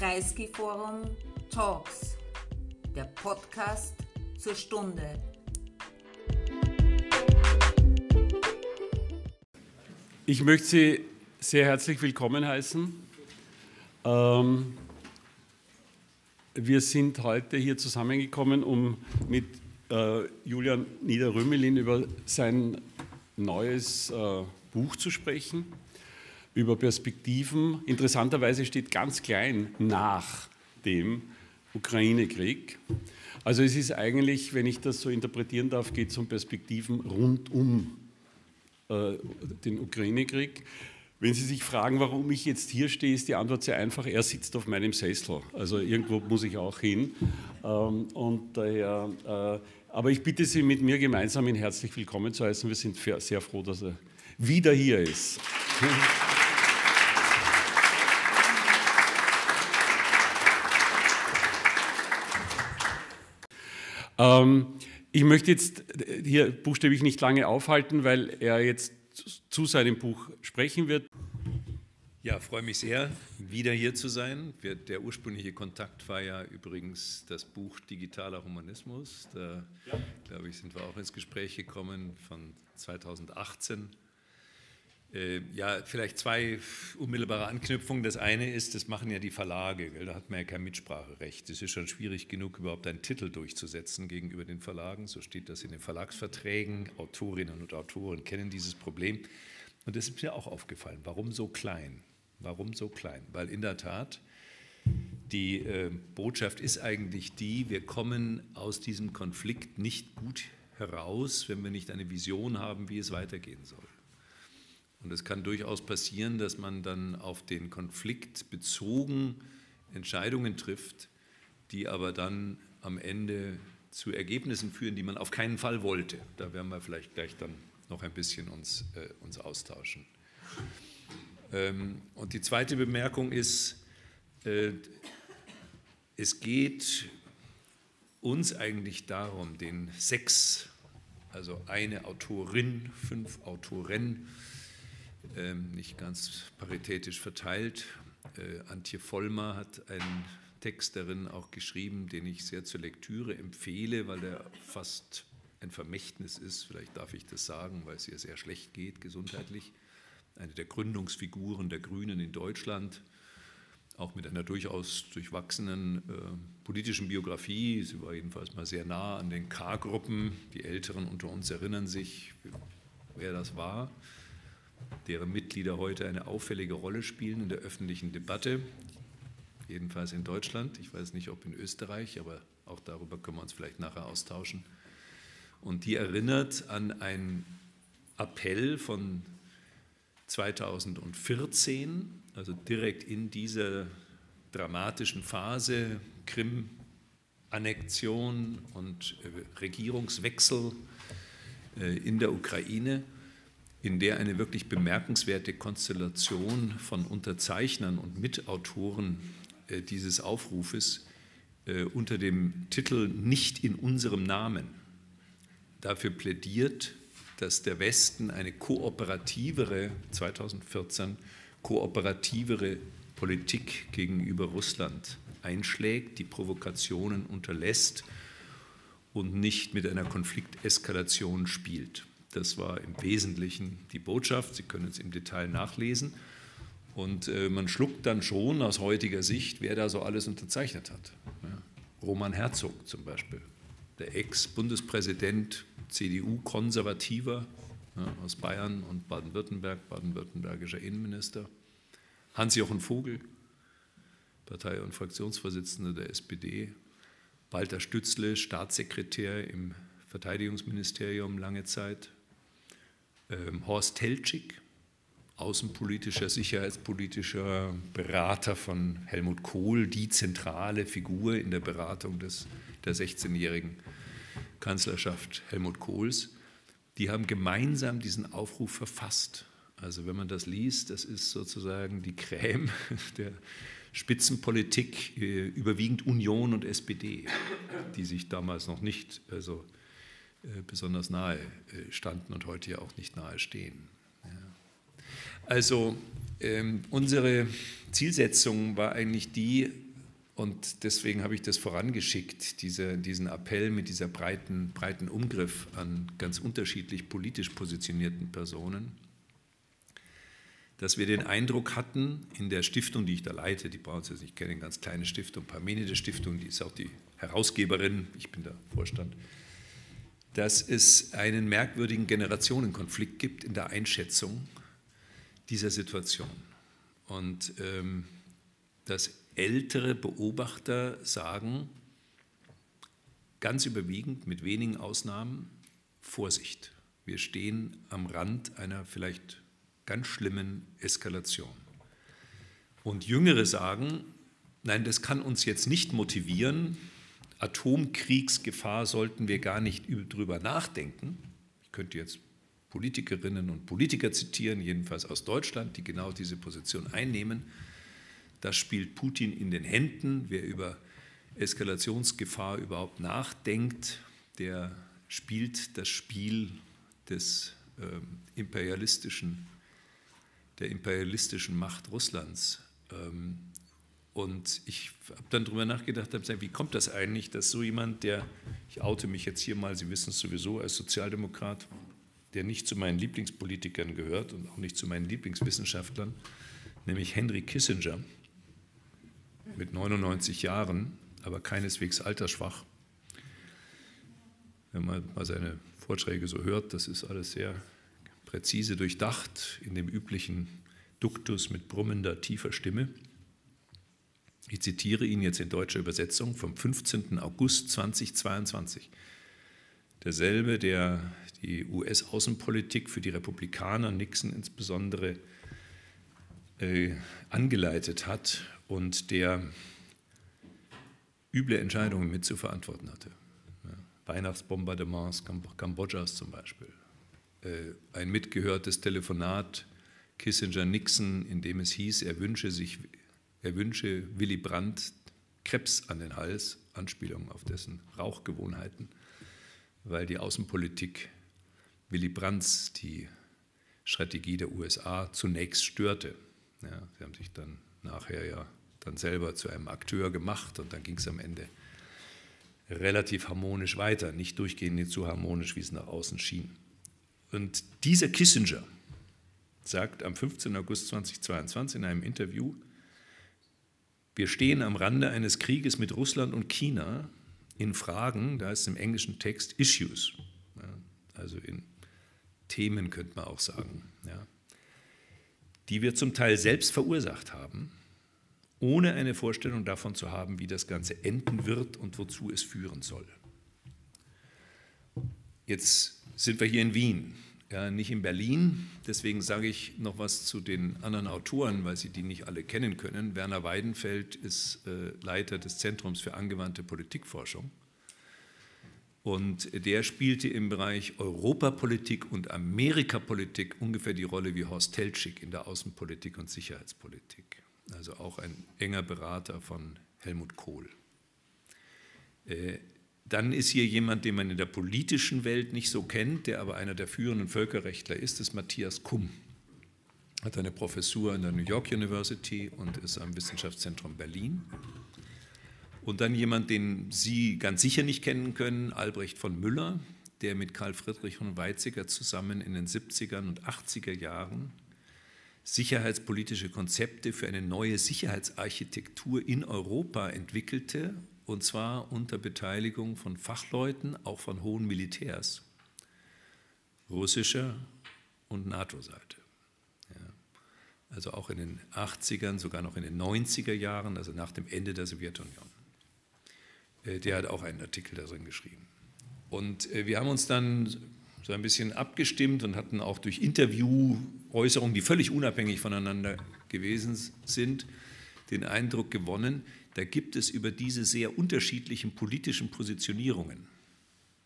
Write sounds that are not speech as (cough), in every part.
Kreisky Forum Talks, der Podcast zur Stunde. Ich möchte Sie sehr herzlich willkommen heißen. Ähm, wir sind heute hier zusammengekommen, um mit äh, Julian Niederrümelin über sein neues äh, Buch zu sprechen über Perspektiven. Interessanterweise steht ganz klein nach dem Ukraine-Krieg. Also es ist eigentlich, wenn ich das so interpretieren darf, geht es um Perspektiven rund um äh, den Ukraine-Krieg. Wenn Sie sich fragen, warum ich jetzt hier stehe, ist die Antwort sehr einfach. Er sitzt auf meinem Sessel. Also irgendwo muss ich auch hin. Ähm, und daher, äh, aber ich bitte Sie, mit mir gemeinsam ihn herzlich willkommen zu heißen. Wir sind sehr froh, dass er wieder hier ist. (laughs) Ähm, ich möchte jetzt hier buchstäblich nicht lange aufhalten, weil er jetzt zu seinem Buch sprechen wird. Ja, freue mich sehr, wieder hier zu sein. Der ursprüngliche Kontakt war ja übrigens das Buch Digitaler Humanismus. Da, ja. glaube ich, sind wir auch ins Gespräch gekommen von 2018. Äh, ja, vielleicht zwei unmittelbare Anknüpfungen. Das eine ist, das machen ja die Verlage, da hat man ja kein Mitspracherecht. Es ist schon schwierig genug, überhaupt einen Titel durchzusetzen gegenüber den Verlagen. So steht das in den Verlagsverträgen. Autorinnen und Autoren kennen dieses Problem. Und das ist mir auch aufgefallen. Warum so klein? Warum so klein? Weil in der Tat die äh, Botschaft ist eigentlich die, wir kommen aus diesem Konflikt nicht gut heraus, wenn wir nicht eine Vision haben, wie es weitergehen soll. Und es kann durchaus passieren, dass man dann auf den Konflikt bezogen Entscheidungen trifft, die aber dann am Ende zu Ergebnissen führen, die man auf keinen Fall wollte. Da werden wir vielleicht gleich dann noch ein bisschen uns, äh, uns austauschen. Ähm, und die zweite Bemerkung ist, äh, es geht uns eigentlich darum, den sechs, also eine Autorin, fünf Autoren, nicht ganz paritätisch verteilt. Äh, Antje Vollmer hat einen Text darin auch geschrieben, den ich sehr zur Lektüre empfehle, weil er fast ein Vermächtnis ist, vielleicht darf ich das sagen, weil es ihr sehr schlecht geht gesundheitlich. Eine der Gründungsfiguren der Grünen in Deutschland, auch mit einer durchaus durchwachsenen äh, politischen Biografie. Sie war jedenfalls mal sehr nah an den K-Gruppen. Die Älteren unter uns erinnern sich, wer das war deren Mitglieder heute eine auffällige Rolle spielen in der öffentlichen Debatte, jedenfalls in Deutschland. Ich weiß nicht, ob in Österreich, aber auch darüber können wir uns vielleicht nachher austauschen. Und die erinnert an einen Appell von 2014, also direkt in dieser dramatischen Phase Krim-Annexion und äh, Regierungswechsel äh, in der Ukraine in der eine wirklich bemerkenswerte Konstellation von Unterzeichnern und Mitautoren äh, dieses Aufrufes äh, unter dem Titel Nicht in unserem Namen dafür plädiert, dass der Westen eine kooperativere, 2014, kooperativere Politik gegenüber Russland einschlägt, die Provokationen unterlässt und nicht mit einer Konflikteskalation spielt. Das war im Wesentlichen die Botschaft. Sie können es im Detail nachlesen. Und äh, man schluckt dann schon aus heutiger Sicht, wer da so alles unterzeichnet hat. Ja. Roman Herzog zum Beispiel, der Ex-Bundespräsident, CDU-Konservativer ja, aus Bayern und Baden-Württemberg, baden-württembergischer Innenminister. Hans-Jochen Vogel, Partei- und Fraktionsvorsitzender der SPD. Walter Stützle, Staatssekretär im Verteidigungsministerium lange Zeit. Ähm, Horst Teltschik, außenpolitischer, sicherheitspolitischer Berater von Helmut Kohl, die zentrale Figur in der Beratung des, der 16-jährigen Kanzlerschaft Helmut Kohls, die haben gemeinsam diesen Aufruf verfasst. Also wenn man das liest, das ist sozusagen die Creme (laughs) der Spitzenpolitik, äh, überwiegend Union und SPD, die sich damals noch nicht also besonders nahe äh, standen und heute ja auch nicht nahe stehen. Also ähm, unsere Zielsetzung war eigentlich die, und deswegen habe ich das vorangeschickt, diese, diesen Appell mit dieser breiten, breiten Umgriff an ganz unterschiedlich politisch positionierten Personen, dass wir den Eindruck hatten, in der Stiftung, die ich da leite, die brauchen Sie nicht kennen, ganz kleine Stiftung, Parmenide Stiftung, die ist auch die Herausgeberin, ich bin der Vorstand, dass es einen merkwürdigen Generationenkonflikt gibt in der Einschätzung dieser Situation. Und ähm, dass ältere Beobachter sagen, ganz überwiegend, mit wenigen Ausnahmen, Vorsicht, wir stehen am Rand einer vielleicht ganz schlimmen Eskalation. Und Jüngere sagen, nein, das kann uns jetzt nicht motivieren, Atomkriegsgefahr sollten wir gar nicht drüber nachdenken. Ich könnte jetzt Politikerinnen und Politiker zitieren, jedenfalls aus Deutschland, die genau diese Position einnehmen. Das spielt Putin in den Händen. Wer über Eskalationsgefahr überhaupt nachdenkt, der spielt das Spiel des äh, imperialistischen, der imperialistischen Macht Russlands. Ähm, und ich habe dann darüber nachgedacht, habe gesagt, wie kommt das eigentlich, dass so jemand, der, ich oute mich jetzt hier mal, Sie wissen es sowieso, als Sozialdemokrat, der nicht zu meinen Lieblingspolitikern gehört und auch nicht zu meinen Lieblingswissenschaftlern, nämlich Henry Kissinger, mit 99 Jahren, aber keineswegs altersschwach. Wenn man mal seine Vorträge so hört, das ist alles sehr präzise durchdacht in dem üblichen Duktus mit brummender, tiefer Stimme. Ich zitiere ihn jetzt in deutscher Übersetzung vom 15. August 2022. Derselbe, der die US-Außenpolitik für die Republikaner, Nixon insbesondere, äh, angeleitet hat und der üble Entscheidungen mit zu verantworten hatte. Ja, Weihnachtsbombardements Kambodschas zum Beispiel. Äh, ein mitgehörtes Telefonat Kissinger-Nixon, in dem es hieß, er wünsche sich er wünsche Willy Brandt Krebs an den Hals, Anspielung auf dessen Rauchgewohnheiten, weil die Außenpolitik Willy Brandts die Strategie der USA zunächst störte. Ja, sie haben sich dann nachher ja dann selber zu einem Akteur gemacht und dann ging es am Ende relativ harmonisch weiter, nicht durchgehend so harmonisch, wie es nach außen schien. Und dieser Kissinger sagt am 15. August 2022 in einem Interview, wir stehen am Rande eines Krieges mit Russland und China in Fragen, da ist im englischen Text Issues, also in Themen könnte man auch sagen, ja, die wir zum Teil selbst verursacht haben, ohne eine Vorstellung davon zu haben, wie das Ganze enden wird und wozu es führen soll. Jetzt sind wir hier in Wien ja, nicht in Berlin. Deswegen sage ich noch was zu den anderen Autoren, weil Sie die nicht alle kennen können. Werner Weidenfeld ist äh, Leiter des Zentrums für angewandte Politikforschung. Und der spielte im Bereich Europapolitik und Amerikapolitik ungefähr die Rolle wie Horst Teltschik in der Außenpolitik und Sicherheitspolitik. Also auch ein enger Berater von Helmut Kohl. Äh, dann ist hier jemand, den man in der politischen Welt nicht so kennt, der aber einer der führenden Völkerrechtler ist, das ist Matthias Kumm. Hat eine Professur an der New York University und ist am Wissenschaftszentrum Berlin. Und dann jemand, den Sie ganz sicher nicht kennen können, Albrecht von Müller, der mit Karl Friedrich und Weizsäcker zusammen in den 70er und 80er Jahren sicherheitspolitische Konzepte für eine neue Sicherheitsarchitektur in Europa entwickelte und zwar unter Beteiligung von Fachleuten, auch von hohen Militärs, russischer und NATO-Seite. Also auch in den 80ern, sogar noch in den 90er Jahren, also nach dem Ende der Sowjetunion. Äh, der hat auch einen Artikel darin geschrieben. Und äh, wir haben uns dann so ein bisschen abgestimmt und hatten auch durch Interviewäußerungen, die völlig unabhängig voneinander gewesen sind, den Eindruck gewonnen, da gibt es über diese sehr unterschiedlichen politischen Positionierungen,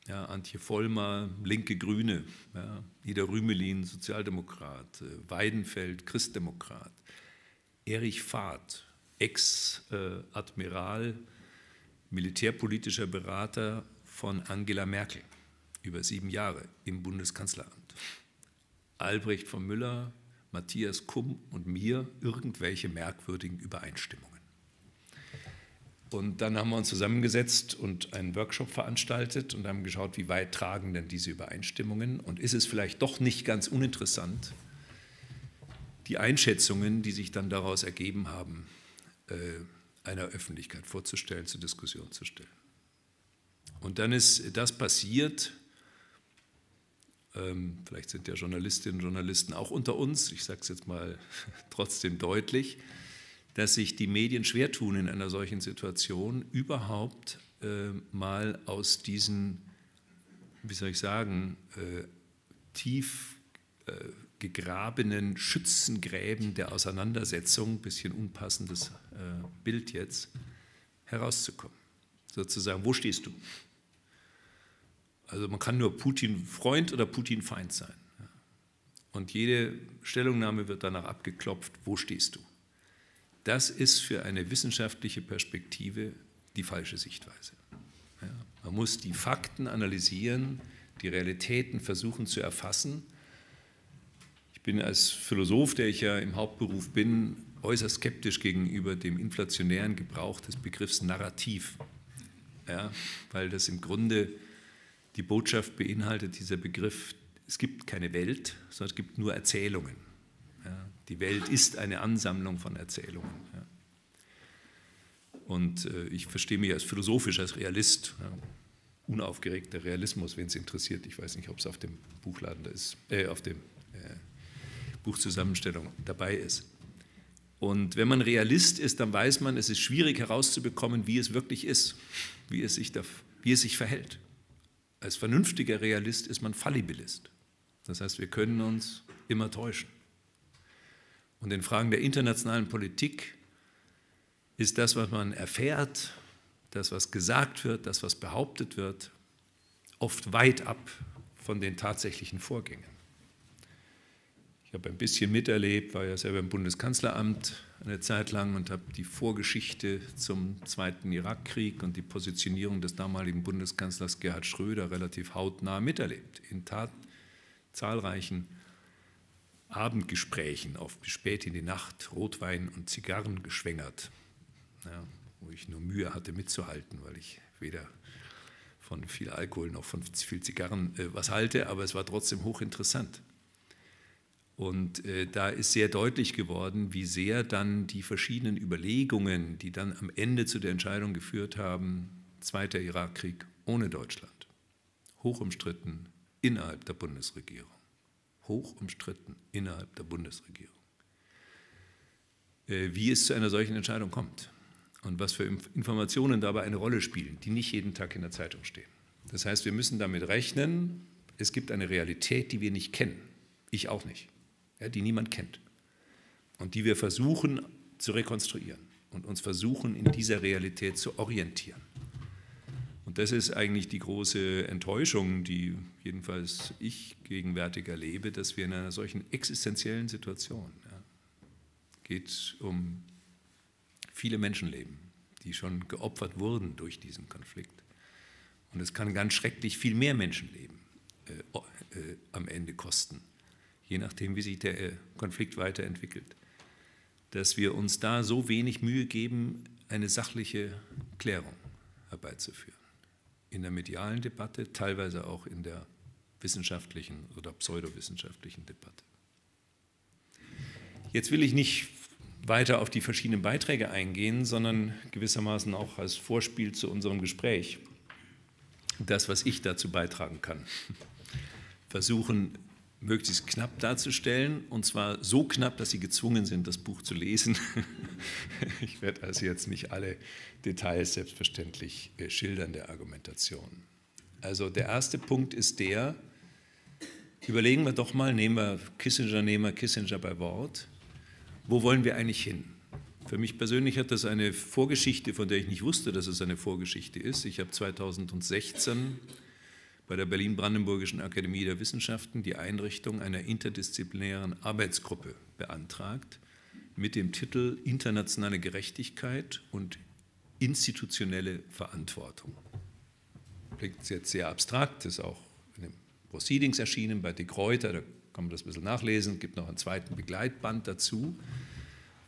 ja, Antje Vollmer, linke Grüne, ja, Ida Rümelin, Sozialdemokrat, äh, Weidenfeld, Christdemokrat, Erich Fahrt, Ex-Admiral, militärpolitischer Berater von Angela Merkel über sieben Jahre im Bundeskanzleramt. Albrecht von Müller, Matthias Kumm und mir irgendwelche merkwürdigen Übereinstimmungen. Und dann haben wir uns zusammengesetzt und einen Workshop veranstaltet und haben geschaut, wie weit tragen denn diese Übereinstimmungen und ist es vielleicht doch nicht ganz uninteressant, die Einschätzungen, die sich dann daraus ergeben haben, äh, einer Öffentlichkeit vorzustellen, zur Diskussion zu stellen. Und dann ist das passiert, ähm, vielleicht sind ja Journalistinnen und Journalisten auch unter uns, ich sage es jetzt mal (laughs) trotzdem deutlich, dass sich die Medien schwer tun in einer solchen Situation, überhaupt äh, mal aus diesen, wie soll ich sagen, äh, tief äh, gegrabenen Schützengräben der Auseinandersetzung, bisschen unpassendes äh, Bild jetzt, herauszukommen. Sozusagen, wo stehst du? Also man kann nur Putin-Freund oder Putin-Feind sein. Und jede Stellungnahme wird danach abgeklopft, wo stehst du? Das ist für eine wissenschaftliche Perspektive die falsche Sichtweise. Ja, man muss die Fakten analysieren, die Realitäten versuchen zu erfassen. Ich bin als Philosoph, der ich ja im Hauptberuf bin, äußerst skeptisch gegenüber dem inflationären Gebrauch des Begriffs Narrativ, ja, weil das im Grunde die Botschaft beinhaltet, dieser Begriff, es gibt keine Welt, sondern es gibt nur Erzählungen. Die Welt ist eine Ansammlung von Erzählungen. Und äh, ich verstehe mich als philosophisch, als Realist. Unaufgeregter Realismus, wenn es interessiert. Ich weiß nicht, ob es auf dem Buchladen da ist, äh, auf dem äh, Buchzusammenstellung dabei ist. Und wenn man Realist ist, dann weiß man, es ist schwierig herauszubekommen, wie es wirklich ist, wie es sich, da, wie es sich verhält. Als vernünftiger Realist ist man Fallibilist. Das heißt, wir können uns immer täuschen. Und in Fragen der internationalen Politik ist das, was man erfährt, das, was gesagt wird, das, was behauptet wird, oft weit ab von den tatsächlichen Vorgängen. Ich habe ein bisschen miterlebt, war ja selber im Bundeskanzleramt eine Zeit lang und habe die Vorgeschichte zum Zweiten Irakkrieg und die Positionierung des damaligen Bundeskanzlers Gerhard Schröder relativ hautnah miterlebt. In Tat zahlreichen Abendgesprächen auf bis spät in die Nacht Rotwein und Zigarren geschwängert, ja, wo ich nur Mühe hatte mitzuhalten, weil ich weder von viel Alkohol noch von viel Zigarren äh, was halte, aber es war trotzdem hochinteressant. Und äh, da ist sehr deutlich geworden, wie sehr dann die verschiedenen Überlegungen, die dann am Ende zu der Entscheidung geführt haben, Zweiter Irakkrieg ohne Deutschland, hoch umstritten innerhalb der Bundesregierung, hoch umstritten innerhalb der Bundesregierung, äh, wie es zu einer solchen Entscheidung kommt und was für Informationen dabei eine Rolle spielen, die nicht jeden Tag in der Zeitung stehen. Das heißt, wir müssen damit rechnen, es gibt eine Realität, die wir nicht kennen. Ich auch nicht ja, die niemand kennt und die wir versuchen zu rekonstruieren und uns versuchen in dieser Realität zu orientieren. Und das ist eigentlich die große Enttäuschung, die jedenfalls ich gegenwärtig erlebe, dass wir in einer solchen existenziellen Situation, ja, geht um viele Menschenleben, die schon geopfert wurden durch diesen Konflikt. Und es kann ganz schrecklich viel mehr Menschenleben äh, äh, am Ende kosten je nachdem, wie sich der äh, Konflikt weiterentwickelt, dass wir uns da so wenig Mühe geben, eine sachliche Klärung herbeizuführen. In der medialen Debatte, teilweise auch in der wissenschaftlichen oder pseudowissenschaftlichen Debatte. Jetzt will ich nicht weiter auf die verschiedenen Beiträge eingehen, sondern gewissermaßen auch als Vorspiel zu unserem Gespräch das, was ich dazu beitragen kann. Versuchen, möglichst knapp darzustellen, und zwar so knapp, dass Sie gezwungen sind, das Buch zu lesen. (laughs) Ich werde also jetzt nicht alle Details selbstverständlich äh, schildern der Argumentation. Also der erste Punkt ist der, überlegen wir doch mal, nehmen wir Kissinger, nehmen wir Kissinger bei Wort, wo wollen wir eigentlich hin? Für mich persönlich hat das eine Vorgeschichte, von der ich nicht wusste, dass es eine Vorgeschichte ist. Ich habe 2016 bei der Berlin-Brandenburgischen Akademie der Wissenschaften die Einrichtung einer interdisziplinären Arbeitsgruppe beantragt mit dem Titel Internationale Gerechtigkeit und institutionelle Verantwortung. Klingt jetzt sehr abstrakt, ist auch in den Proceedings erschienen bei De Kräuter, da kann man das ein bisschen nachlesen, es gibt noch einen zweiten Begleitband dazu.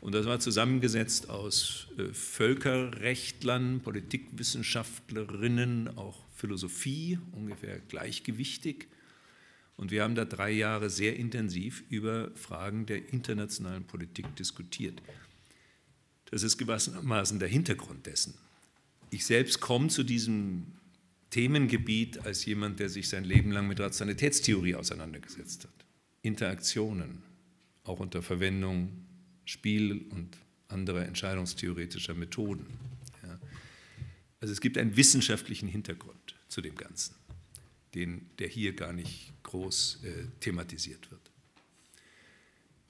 Und das war zusammengesetzt aus äh, Völkerrechtlern, Politikwissenschaftlerinnen, auch Philosophie, ungefähr gleichgewichtig. Und wir haben da drei Jahre sehr intensiv über Fragen der internationalen Politik diskutiert. Das ist gewissermaßen der Hintergrund dessen. Ich selbst komme zu diesem Themengebiet als jemand, der sich sein Leben lang mit Rationalitätstheorie auseinandergesetzt hat. Interaktionen, auch unter Verwendung Spiel und anderer entscheidungstheoretischer Methoden. Also es gibt einen wissenschaftlichen Hintergrund zu dem Ganzen, den, der hier gar nicht groß äh, thematisiert wird.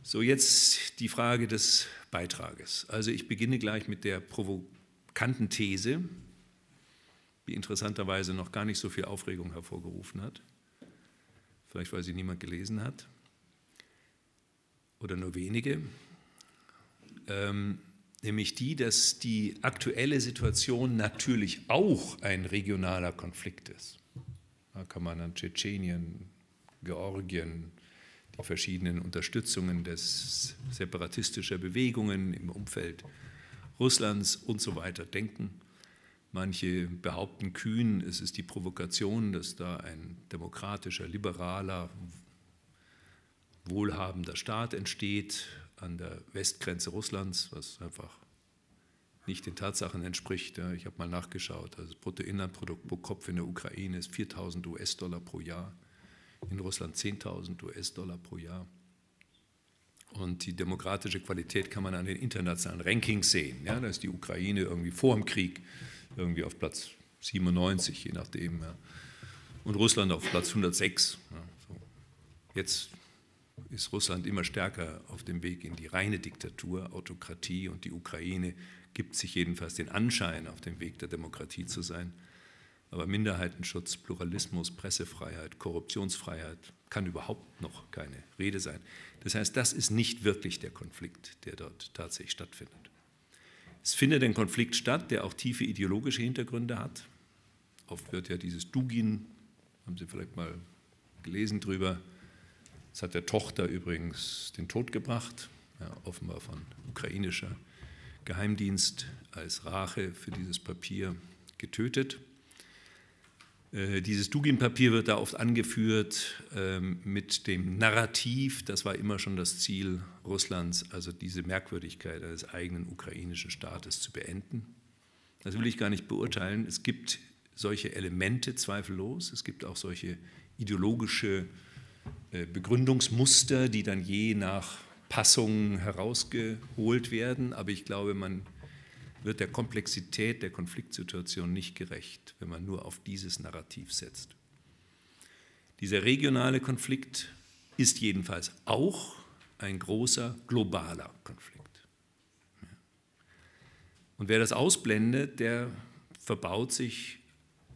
So, jetzt die Frage des Beitrages. Also ich beginne gleich mit der provokanten These, die interessanterweise noch gar nicht so viel Aufregung hervorgerufen hat. Vielleicht, weil sie niemand gelesen hat. Oder nur wenige. Ähm, nämlich die, dass die aktuelle Situation natürlich auch ein regionaler Konflikt ist. Da kann man an Tschetschenien, Georgien, die verschiedenen Unterstützungen des separatistischer Bewegungen im Umfeld Russlands und so weiter denken. Manche behaupten kühn, es ist die Provokation, dass da ein demokratischer, liberaler, wohlhabender Staat entsteht an der Westgrenze Russlands, was einfach nicht den Tatsachen entspricht. Ich habe mal nachgeschaut. Also das Bruttoinlandprodukt pro Kopf in der Ukraine ist 4000 US-Dollar pro Jahr, in Russland 10.000 US-Dollar pro Jahr. Und die demokratische Qualität kann man an den internationalen Rankings sehen. Ja, da ist die Ukraine irgendwie vor dem Krieg irgendwie auf Platz 97, je nachdem. Ja. Und Russland auf Platz 106. Ja, so. Jetzt ist Russland immer stärker auf dem Weg in die reine Diktatur, Autokratie und die Ukraine gibt sich jedenfalls den Anschein, auf dem Weg der Demokratie zu sein. Aber Minderheitenschutz, Pluralismus, Pressefreiheit, Korruptionsfreiheit kann überhaupt noch keine Rede sein. Das heißt, das ist nicht wirklich der Konflikt, der dort tatsächlich stattfindet. Es findet ein Konflikt statt, der auch tiefe ideologische Hintergründe hat. Oft wird ja dieses Dugin, haben Sie vielleicht mal gelesen drüber, es hat der Tochter übrigens den Tod gebracht, ja, offenbar von ukrainischer Geheimdienst als Rache für dieses Papier getötet. Äh, dieses Dugin-Papier wird da oft angeführt äh, mit dem Narrativ, das war immer schon das Ziel Russlands, also diese Merkwürdigkeit eines eigenen ukrainischen Staates zu beenden. Das will ich gar nicht beurteilen. Es gibt solche Elemente zweifellos, es gibt auch solche ideologische äh, Begründungsmuster, die dann je nach Passung herausgeholt werden. Aber ich glaube, man wird der Komplexität der Konfliktsituation nicht gerecht, wenn man nur auf dieses Narrativ setzt. Dieser regionale Konflikt ist jedenfalls auch ein großer globaler Konflikt. Und wer das ausblendet, der verbaut sich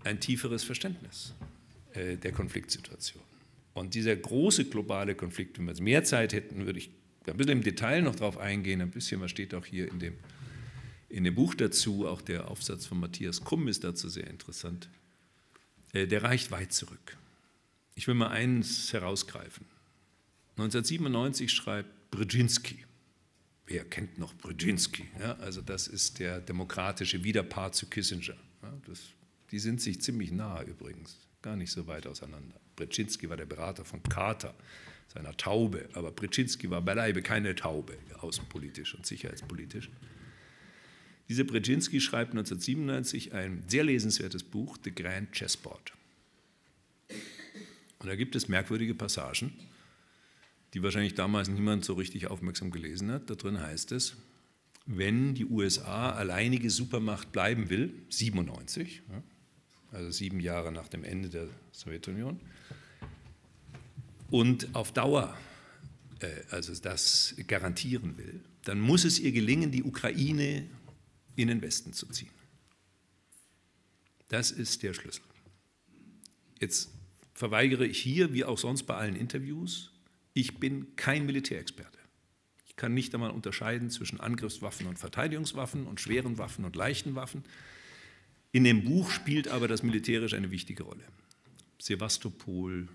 ein tieferes Verständnis äh, der Konfliktsituation. Und dieser große globale Konflikt, wenn wir jetzt mehr Zeit hätten, würde ich ein bisschen im Detail noch darauf eingehen. Ein bisschen, was steht auch hier in dem, in dem Buch dazu. Auch der Aufsatz von Matthias Kumm ist dazu sehr interessant. Äh, der reicht weit zurück. Ich will mal eins herausgreifen. 1997 schreibt Brzezinski. Wer kennt noch Brzezinski? Ja, also das ist der demokratische Widerpart zu Kissinger. Ja, das, die sind sich ziemlich nah übrigens, gar nicht so weit auseinander. Brzezinski war der Berater von Carter, seiner Taube, aber Brzezinski war beileibe keine Taube, außenpolitisch und sicherheitspolitisch. Dieser Brzezinski schreibt 1997 ein sehr lesenswertes Buch, The Grand Chessboard. Und da gibt es merkwürdige Passagen, die wahrscheinlich damals niemand so richtig aufmerksam gelesen hat. Da drin heißt es, wenn die USA alleinige Supermacht bleiben will, 97, also sieben Jahre nach dem Ende der Sowjetunion, und auf Dauer äh, also das garantieren will, dann muss es ihr gelingen, die Ukraine in den Westen zu ziehen. Das ist der Schlüssel. Jetzt verweigere ich hier, wie auch sonst bei allen Interviews, ich bin kein Militärexperte. Ich kann nicht einmal unterscheiden zwischen Angriffswaffen und Verteidigungswaffen und schweren Waffen und leichten Waffen. In dem Buch spielt aber das Militärische eine wichtige Rolle. Sevastopol,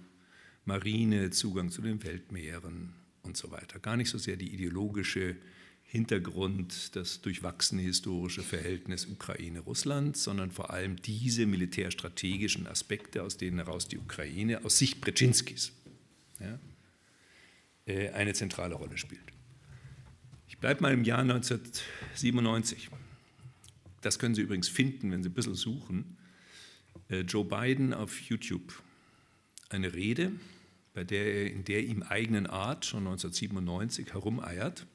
Marine, Zugang zu den Weltmeeren und so weiter. Gar nicht so sehr die ideologische Hintergrund das durchwachsene historische Verhältnis Ukraine-Russland, sondern vor allem diese militärstrategischen Aspekte, aus denen heraus die Ukraine aus Sicht Brzezinskis ja, äh, eine zentrale Rolle spielt. Ich bleibe mal im Jahr 1997. Das können Sie übrigens finden, wenn Sie ein bisschen suchen. Äh, Joe Biden auf YouTube. Eine Rede, bei der er in der ihm eigenen Art schon 1997 herumeiert,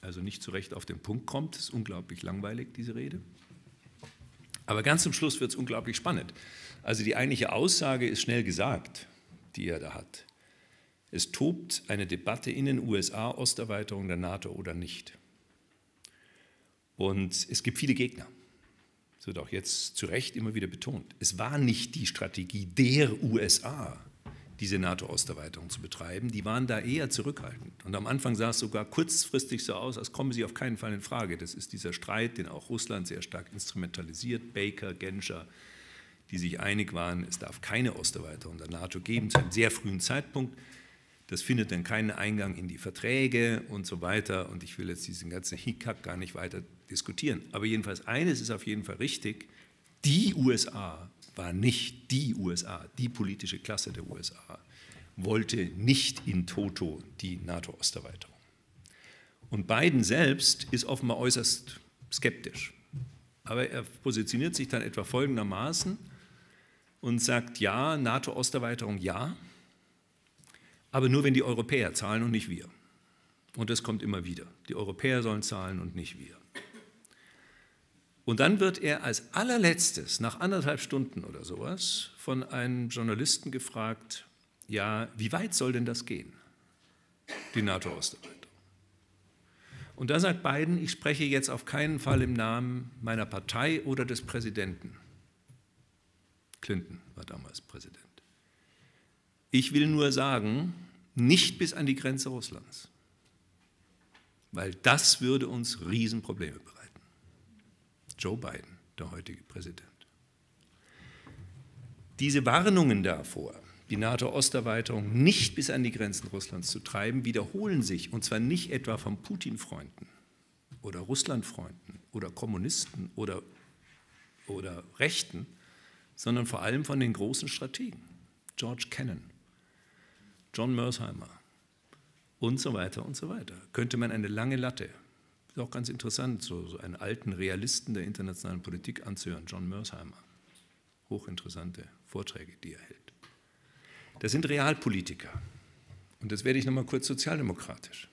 also nicht zu Recht auf den Punkt kommt. Das ist unglaublich langweilig, diese Rede. Aber ganz zum Schluss wird es unglaublich spannend. Also die eigentliche Aussage ist schnell gesagt, die er da hat. Es tobt eine Debatte in den USA, Osterweiterung der NATO oder nicht. Und es gibt viele Gegner. Das wird auch jetzt zu Recht immer wieder betont. Es war nicht die Strategie der USA, diese NATO-Osterweiterung zu betreiben. Die waren da eher zurückhaltend. Und am Anfang sah es sogar kurzfristig so aus, als kommen sie auf keinen Fall in Frage. Das ist dieser Streit, den auch Russland sehr stark instrumentalisiert. Baker, Genscher, die sich einig waren, es darf keine Osterweiterung der NATO geben, zu einem sehr frühen Zeitpunkt. Das findet dann keinen Eingang in die Verträge und so weiter. Und ich will jetzt diesen ganzen Hickhack gar nicht weiter diskutieren. Aber jedenfalls eines ist auf jeden Fall richtig. Die USA war nicht die USA, die politische Klasse der USA, wollte nicht in Toto die NATO-Osterweiterung. Und Biden selbst ist offenbar äußerst skeptisch. Aber er positioniert sich dann etwa folgendermaßen und sagt, ja, NATO-Osterweiterung ja, aber nur wenn die Europäer zahlen und nicht wir. Und das kommt immer wieder. Die Europäer sollen zahlen und nicht wir. Und dann wird er als allerletztes, nach anderthalb Stunden oder sowas, von einem Journalisten gefragt, ja, wie weit soll denn das gehen, die NATO-Osterweiterung? Und da sagt Biden, ich spreche jetzt auf keinen Fall im Namen meiner Partei oder des Präsidenten. Clinton war damals Präsident. Ich will nur sagen, nicht bis an die Grenze Russlands, weil das würde uns Riesenprobleme bereiten. Joe Biden, der heutige Präsident. Diese Warnungen davor, die NATO-Osterweiterung nicht bis an die Grenzen Russlands zu treiben, wiederholen sich, und zwar nicht etwa von Putin-Freunden oder Russland-Freunden oder Kommunisten oder, oder Rechten, sondern vor allem von den großen Strategen, George Kennan, John Mersheimer und so weiter und so weiter. Könnte man eine lange Latte ist auch ganz interessant, so, so einen alten Realisten der internationalen Politik anzuhören, John Mersheimer. Hochinteressante Vorträge, die er hält. Das sind Realpolitiker. Und das werde ich nochmal kurz sozialdemokratisch.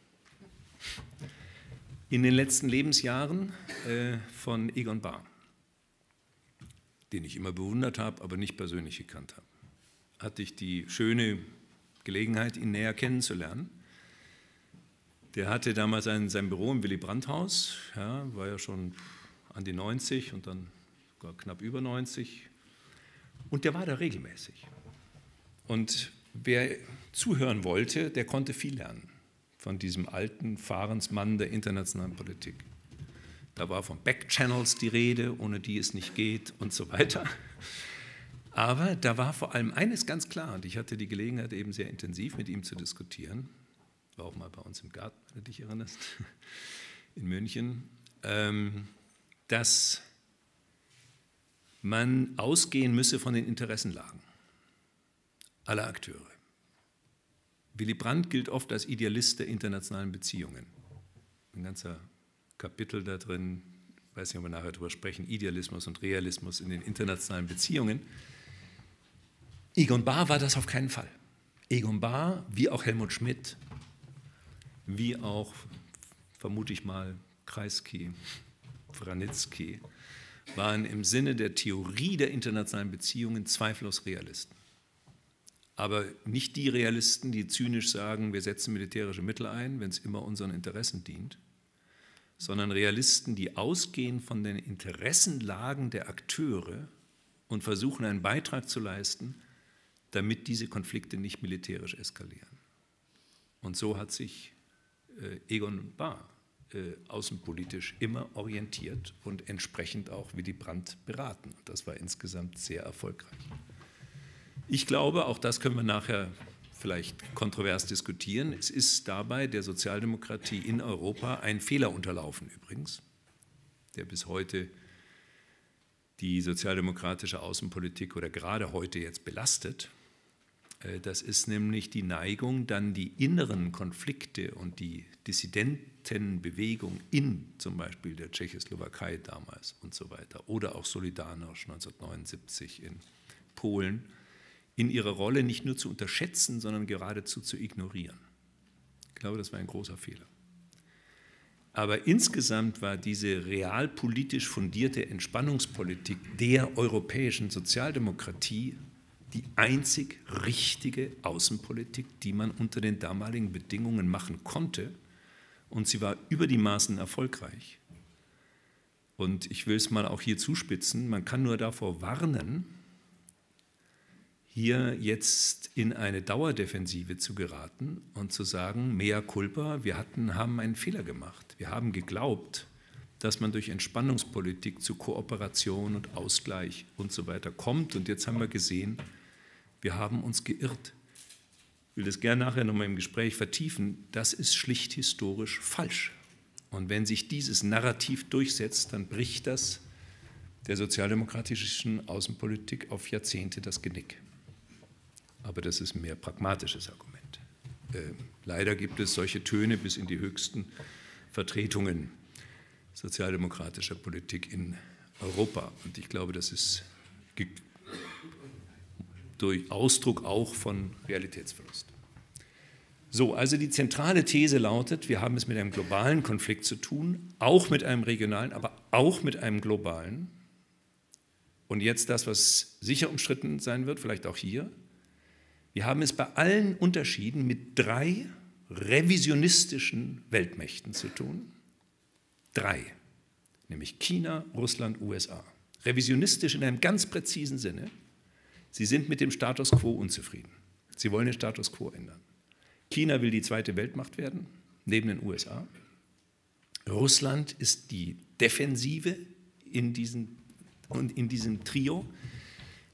In den letzten Lebensjahren äh, von Egon Bahr, den ich immer bewundert habe, aber nicht persönlich gekannt habe, hatte ich die schöne Gelegenheit, ihn näher kennenzulernen. Der hatte damals ein, sein Büro im Willy Brandt-Haus, ja, war ja schon an die 90 und dann sogar knapp über 90. Und der war da regelmäßig. Und wer zuhören wollte, der konnte viel lernen von diesem alten Fahrensmann der internationalen Politik. Da war von Backchannels die Rede, ohne die es nicht geht und so weiter. Aber da war vor allem eines ganz klar, und ich hatte die Gelegenheit, eben sehr intensiv mit ihm zu diskutieren war auch mal bei uns im Garten, wenn du dich erinnerst, (laughs) in München, ähm, dass man ausgehen müsse von den Interessenlagen aller Akteure. Willy Brandt gilt oft als Idealist der internationalen Beziehungen. Ein ganzer Kapitel da drin, ich weiß nicht, ob wir nachher darüber sprechen, Idealismus und Realismus in den internationalen Beziehungen. Egon Bahr war das auf keinen Fall. Egon Bahr, wie auch Helmut Schmidt, wie auch, vermute ich mal, Kreisky, Wranitzky, waren im Sinne der Theorie der internationalen Beziehungen zweifellos Realisten. Aber nicht die Realisten, die zynisch sagen, wir setzen militärische Mittel ein, wenn es immer unseren Interessen dient, sondern Realisten, die ausgehen von den Interessenlagen der Akteure und versuchen einen Beitrag zu leisten, damit diese Konflikte nicht militärisch eskalieren. Und so hat sich äh, Egon Bahr äh, außenpolitisch immer orientiert und entsprechend auch Willy Brandt beraten. Das war insgesamt sehr erfolgreich. Ich glaube, auch das können wir nachher vielleicht kontrovers diskutieren. Es ist dabei der Sozialdemokratie in Europa ein Fehler unterlaufen übrigens, der bis heute die sozialdemokratische Außenpolitik oder gerade heute jetzt belastet. Äh, das ist nämlich die Neigung, dann die inneren Konflikte und die Dissidentenbewegung in zum Beispiel der Tschechoslowakei damals und so weiter oder auch Solidarność 1979 in Polen in ihrer Rolle nicht nur zu unterschätzen, sondern geradezu zu ignorieren. Ich glaube, das war ein großer Fehler. Aber insgesamt war diese realpolitisch fundierte Entspannungspolitik der europäischen Sozialdemokratie die einzig richtige Außenpolitik, die man unter den damaligen Bedingungen machen konnte. Und sie war über die Maßen erfolgreich. Und ich will es mal auch hier zuspitzen, man kann nur davor warnen, hier jetzt in eine Dauerdefensive zu geraten und zu sagen, mea culpa, wir hatten, haben einen Fehler gemacht. Wir haben geglaubt, dass man durch Entspannungspolitik zu Kooperation und Ausgleich und so weiter kommt. Und jetzt haben wir gesehen, wir haben uns geirrt. Ich will das gerne nachher nochmal im Gespräch vertiefen. Das ist schlicht historisch falsch. Und wenn sich dieses Narrativ durchsetzt, dann bricht das der sozialdemokratischen Außenpolitik auf Jahrzehnte das Genick. Aber das ist ein mehr pragmatisches Argument. Äh, leider gibt es solche Töne bis in die höchsten Vertretungen sozialdemokratischer Politik in Europa. Und ich glaube, das ist durch Ausdruck auch von Realitätsverlust. So, also die zentrale These lautet, wir haben es mit einem globalen Konflikt zu tun, auch mit einem regionalen, aber auch mit einem globalen. Und jetzt das, was sicher umstritten sein wird, vielleicht auch hier, wir haben es bei allen Unterschieden mit drei revisionistischen Weltmächten zu tun. Drei, nämlich China, Russland, USA. Revisionistisch in einem ganz präzisen Sinne. Sie sind mit dem Status quo unzufrieden. Sie wollen den Status quo ändern. China will die zweite Weltmacht werden, neben den USA. Russland ist die Defensive in diesem, in diesem Trio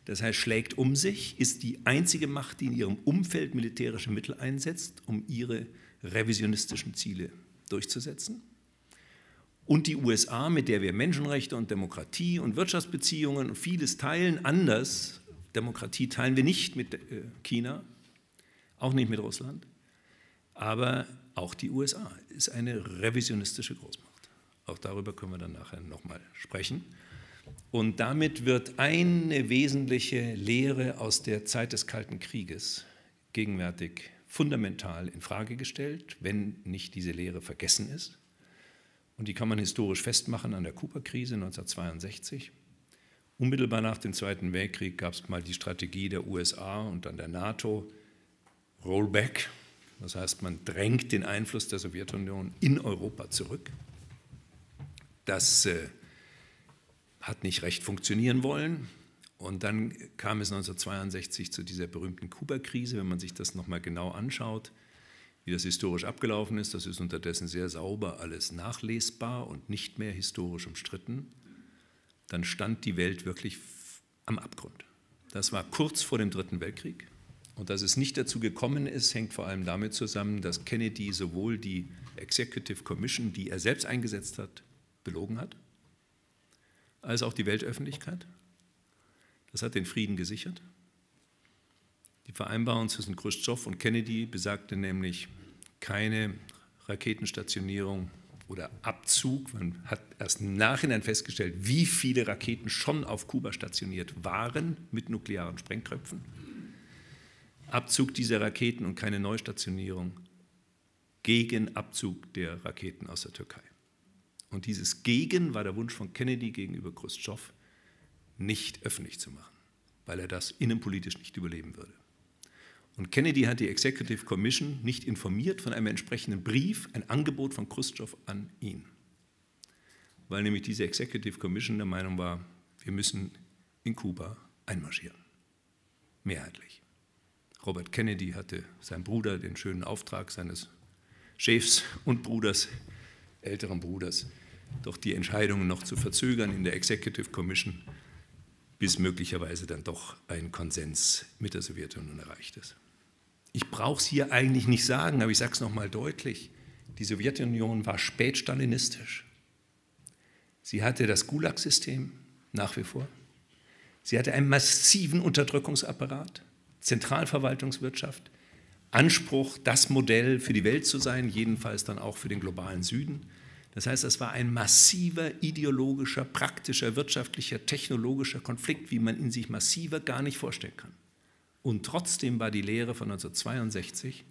das heißt schlägt um sich, ist die einzige Macht, die in ihrem Umfeld militärische Mittel einsetzt, um ihre revisionistischen Ziele durchzusetzen. Und die USA, mit der wir Menschenrechte und Demokratie und Wirtschaftsbeziehungen und vieles teilen, anders, Demokratie teilen wir nicht mit äh, China, auch nicht mit Russland, aber auch die USA ist eine revisionistische Großmacht. Auch darüber können wir dann nachher nochmal sprechen. Und damit wird eine wesentliche Lehre aus der Zeit des Kalten Krieges gegenwärtig fundamental in Frage gestellt, wenn nicht diese Lehre vergessen ist. Und die kann man historisch festmachen an der Kuba-Krise 1962. Unmittelbar nach dem Zweiten Weltkrieg gab es mal die Strategie der USA und dann der NATO, Rollback. Das heißt, man drängt den Einfluss der Sowjetunion in Europa zurück. Das äh, hat nicht recht funktionieren wollen. Und dann kam es 1962 zu dieser berühmten Kuba-Krise. Wenn man sich das nochmal genau anschaut, wie das historisch abgelaufen ist, das ist unterdessen sehr sauber alles nachlesbar und nicht mehr historisch umstritten, dann stand die Welt wirklich am Abgrund. Das war kurz vor dem Dritten Weltkrieg. Und dass es nicht dazu gekommen ist, hängt vor allem damit zusammen, dass Kennedy sowohl die Executive Commission, die er selbst eingesetzt hat, belogen hat als auch die Weltöffentlichkeit. Das hat den Frieden gesichert. Die Vereinbarung zwischen Khrushchev und Kennedy besagte nämlich keine Raketenstationierung oder Abzug. Man hat erst im Nachhinein festgestellt, wie viele Raketen schon auf Kuba stationiert waren mit nuklearen Sprengköpfen. Abzug dieser Raketen und keine Neustationierung gegen Abzug der Raketen aus der Türkei. Und dieses Gegen war der Wunsch von Kennedy gegenüber Khrushchev nicht öffentlich zu machen, weil er das innenpolitisch nicht überleben würde. Und Kennedy hat die Executive Commission nicht informiert von einem entsprechenden Brief, ein Angebot von Khrushchev an ihn. Weil nämlich diese Executive Commission der Meinung war, wir müssen in Kuba einmarschieren. Mehrheitlich. Robert Kennedy hatte seinem Bruder den schönen Auftrag seines Chefs und Bruders, älteren Bruders, doch die Entscheidungen noch zu verzögern in der Executive Commission, bis möglicherweise dann doch ein Konsens mit der Sowjetunion erreicht ist. Ich brauche es hier eigentlich nicht sagen, aber ich sage es nochmal deutlich. Die Sowjetunion war spätstalinistisch. Sie hatte das Gulag-System nach wie vor. Sie hatte einen massiven Unterdrückungsapparat, Zentralverwaltungswirtschaft, Anspruch, das Modell für die Welt zu sein, jedenfalls dann auch für den globalen Süden. Das heißt, es war ein massiver ideologischer, praktischer, wirtschaftlicher, technologischer Konflikt, wie man ihn sich massiver gar nicht vorstellen kann. Und trotzdem war die Lehre von 1962,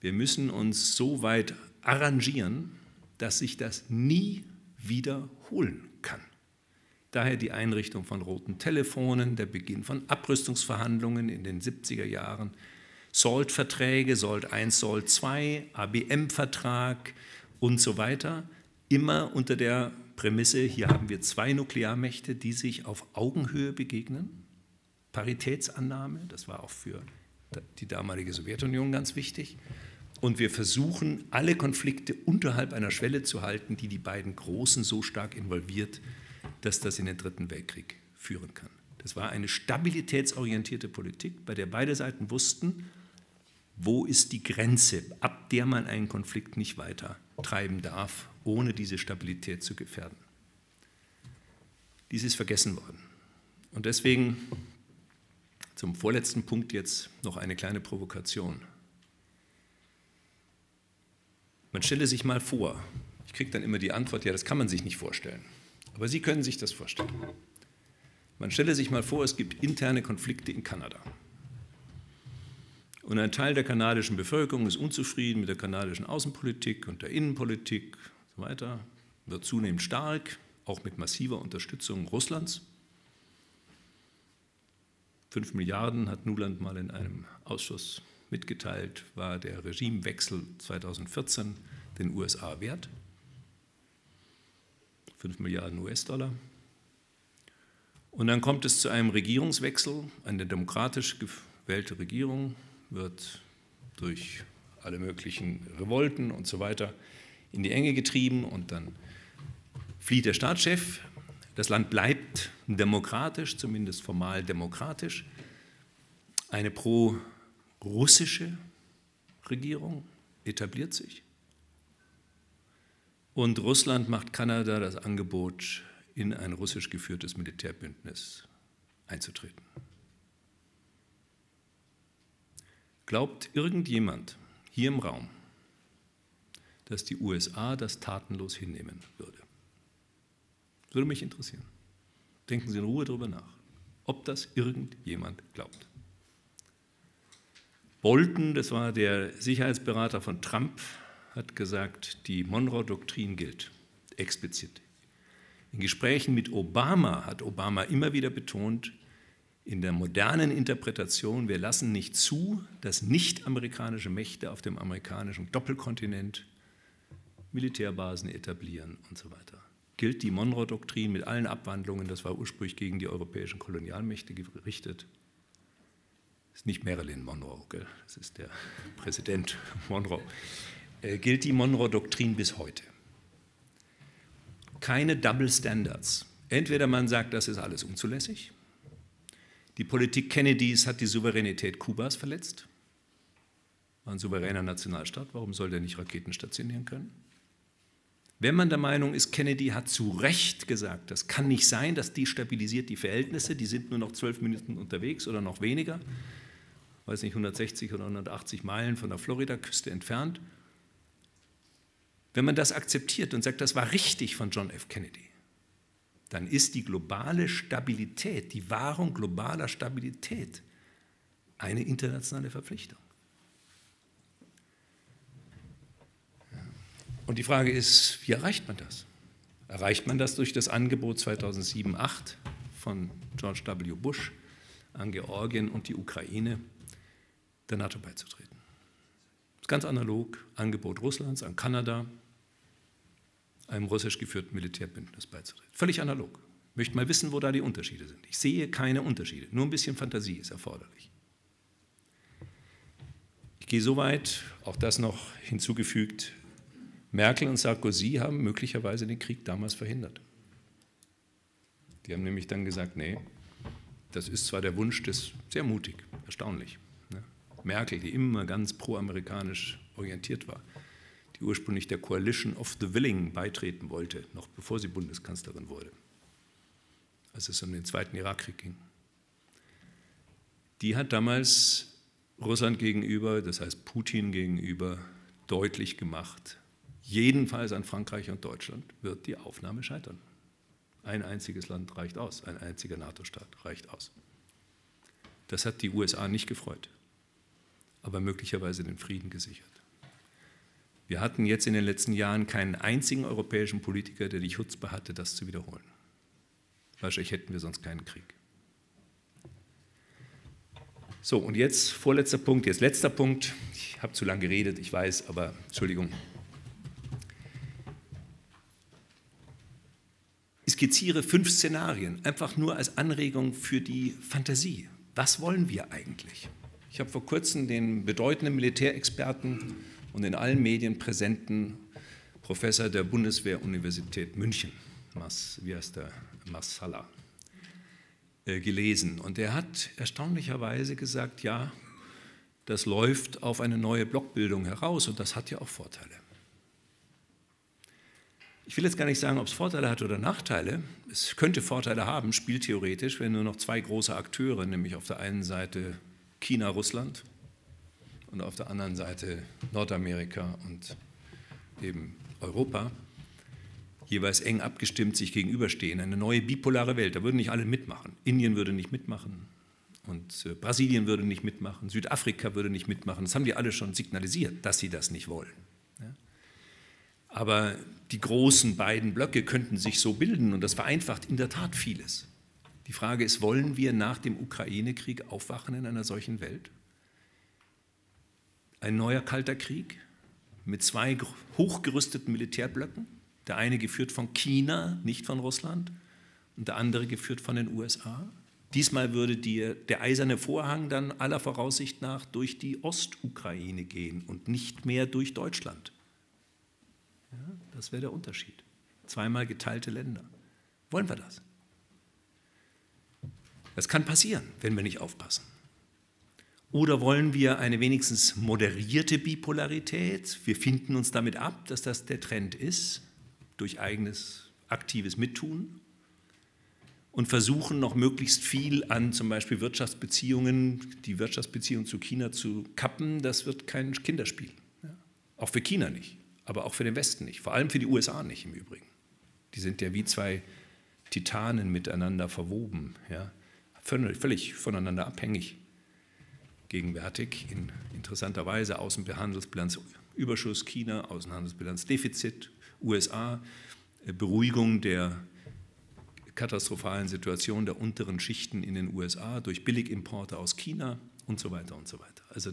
wir müssen uns so weit arrangieren, dass sich das nie wiederholen kann. Daher die Einrichtung von roten Telefonen, der Beginn von Abrüstungsverhandlungen in den 70er Jahren, SALT-Verträge, SALT 1, SALT 2, ABM-Vertrag und so weiter, immer unter der Prämisse, hier haben wir zwei Nuklearmächte, die sich auf Augenhöhe begegnen. Paritätsannahme, das war auch für die damalige Sowjetunion ganz wichtig. Und wir versuchen, alle Konflikte unterhalb einer Schwelle zu halten, die die beiden Großen so stark involviert, dass das in den Dritten Weltkrieg führen kann. Das war eine stabilitätsorientierte Politik, bei der beide Seiten wussten, wo ist die Grenze, ab der man einen Konflikt nicht weiter treiben darf, ohne diese Stabilität zu gefährden. Dies ist vergessen worden. Und deswegen zum vorletzten Punkt jetzt noch eine kleine Provokation. Man stelle sich mal vor, ich kriege dann immer die Antwort, ja, das kann man sich nicht vorstellen. Aber Sie können sich das vorstellen. Man stelle sich mal vor, es gibt interne Konflikte in Kanada. Und ein Teil der kanadischen Bevölkerung ist unzufrieden mit der kanadischen Außenpolitik und der Innenpolitik und so weiter, wird zunehmend stark, auch mit massiver Unterstützung Russlands. Fünf Milliarden hat Nuland mal in einem Ausschuss mitgeteilt, war der Regimewechsel 2014 den USA wert. 5 Milliarden US-Dollar. Und dann kommt es zu einem Regierungswechsel. Eine demokratisch gewählte Regierung wird durch alle möglichen Revolten und so weiter in die Enge getrieben und dann flieht der Staatschef. Das Land bleibt demokratisch, zumindest formal demokratisch. Eine pro-russische Regierung etabliert sich. Und Russland macht Kanada das Angebot, in ein russisch geführtes Militärbündnis einzutreten. Glaubt irgendjemand hier im Raum, dass die USA das tatenlos hinnehmen würde? Würde mich interessieren. Denken Sie in Ruhe darüber nach, ob das irgendjemand glaubt. Bolton, das war der Sicherheitsberater von Trump, hat gesagt, die Monroe-Doktrin gilt explizit. In Gesprächen mit Obama hat Obama immer wieder betont, in der modernen Interpretation, wir lassen nicht zu, dass nicht-amerikanische Mächte auf dem amerikanischen Doppelkontinent Militärbasen etablieren und so weiter. Gilt die Monroe-Doktrin mit allen Abwandlungen, das war ursprünglich gegen die europäischen Kolonialmächte gerichtet. Das ist nicht Marilyn Monroe, gell? das ist der (laughs) Präsident Monroe. Äh, gilt die Monroe-Doktrin bis heute. Keine Double Standards. Entweder man sagt, das ist alles unzulässig. Die Politik Kennedys hat die Souveränität Kubas verletzt. War ein souveräner Nationalstaat, warum soll der nicht Raketen stationieren können? Wenn man der Meinung ist, Kennedy hat zu Recht gesagt, das kann nicht sein, das destabilisiert die Verhältnisse, die sind nur noch zwölf Minuten unterwegs oder noch weniger, weiß nicht, 160 oder 180 Meilen von der Floridaküste entfernt, wenn man das akzeptiert und sagt, das war richtig von John F. Kennedy, dann ist die globale Stabilität, die Wahrung globaler Stabilität eine internationale Verpflichtung. Und die Frage ist, wie erreicht man das? Erreicht man das durch das Angebot 2007-2008 von George W. Bush an Georgien und die Ukraine, der NATO beizutreten? Das ist ganz analog, Angebot Russlands an Kanada, einem russisch geführten Militärbündnis beizutreten. Völlig analog. Ich möchte mal wissen, wo da die Unterschiede sind. Ich sehe keine Unterschiede. Nur ein bisschen Fantasie ist erforderlich. Ich gehe so weit, auch das noch hinzugefügt, Merkel und Sarkozy haben möglicherweise den Krieg damals verhindert. Die haben nämlich dann gesagt, nee, das ist zwar der Wunsch des, sehr mutig, erstaunlich, ne? Merkel, die immer ganz pro-amerikanisch orientiert war, die ursprünglich der Coalition of the Willing beitreten wollte, noch bevor sie Bundeskanzlerin wurde, als es um den Zweiten Irakkrieg ging. Die hat damals Russland gegenüber, das heißt Putin gegenüber, deutlich gemacht, jedenfalls an Frankreich und Deutschland wird die Aufnahme scheitern. Ein einziges Land reicht aus, ein einziger NATO-Staat reicht aus. Das hat die USA nicht gefreut, aber möglicherweise den Frieden gesichert. Wir hatten jetzt in den letzten Jahren keinen einzigen europäischen Politiker, der die Chutzpe hatte, das zu wiederholen. Wahrscheinlich hätten wir sonst keinen Krieg. So, und jetzt vorletzter Punkt, jetzt letzter Punkt. Ich habe zu lange geredet, ich weiß, aber Entschuldigung. Ich skizziere fünf Szenarien, einfach nur als Anregung für die Fantasie. Was wollen wir eigentlich? Ich habe vor kurzem den bedeutenden Militärexperten und in allen Medien präsenten Professor der Bundeswehr-Universität München, Mas, wie heißt der, Massala, äh, gelesen. Und er hat erstaunlicherweise gesagt, ja, das läuft auf eine neue Blockbildung heraus und das hat ja auch Vorteile. Ich will jetzt gar nicht sagen, ob es Vorteile hat oder Nachteile. Es könnte Vorteile haben, spieltheoretisch, wenn nur noch zwei große Akteure, nämlich auf der einen Seite China, Russland und auf der anderen Seite Nordamerika und eben Europa, jeweils eng abgestimmt sich gegenüberstehen. Eine neue bipolare Welt, da würden nicht alle mitmachen. Indien würde nicht mitmachen und äh, Brasilien würde nicht mitmachen, Südafrika würde nicht mitmachen. Das haben die alle schon signalisiert, dass sie das nicht wollen. Aber die großen beiden Blöcke könnten sich so bilden und das vereinfacht in der Tat vieles. Die Frage ist, wollen wir nach dem Ukraine-Krieg aufwachen in einer solchen Welt? Ein neuer kalter Krieg mit zwei hochgerüsteten Militärblöcken? Der eine geführt von China, nicht von Russland, und der andere geführt von den USA. Diesmal würde die, der eiserne Vorhang dann aller Voraussicht nach durch die Ostukraine gehen und nicht mehr durch Deutschland. Ja, das wäre der Unterschied. Zweimal geteilte Länder. Wollen wir das? Das kann passieren, wenn wir nicht aufpassen. Oder wollen wir eine wenigstens moderierte Bipolarität? Wir finden uns damit ab, dass das der Trend ist durch eigenes aktives Mittun und versuchen noch möglichst viel an zum Beispiel Wirtschaftsbeziehungen, die Wirtschaftsbeziehungen zu China zu kappen, das wird kein Kinderspiel. Auch für China nicht, aber auch für den Westen nicht, vor allem für die USA nicht im Übrigen. Die sind ja wie zwei Titanen miteinander verwoben, ja. völlig voneinander abhängig gegenwärtig in interessanter Weise Außenhandelsbilanz Überschuss China, Außenhandelsbilanz Defizit USA, äh, Beruhigung der katastrophalen Situation der unteren Schichten in den USA durch Billigimporte aus China und so weiter und so weiter. Also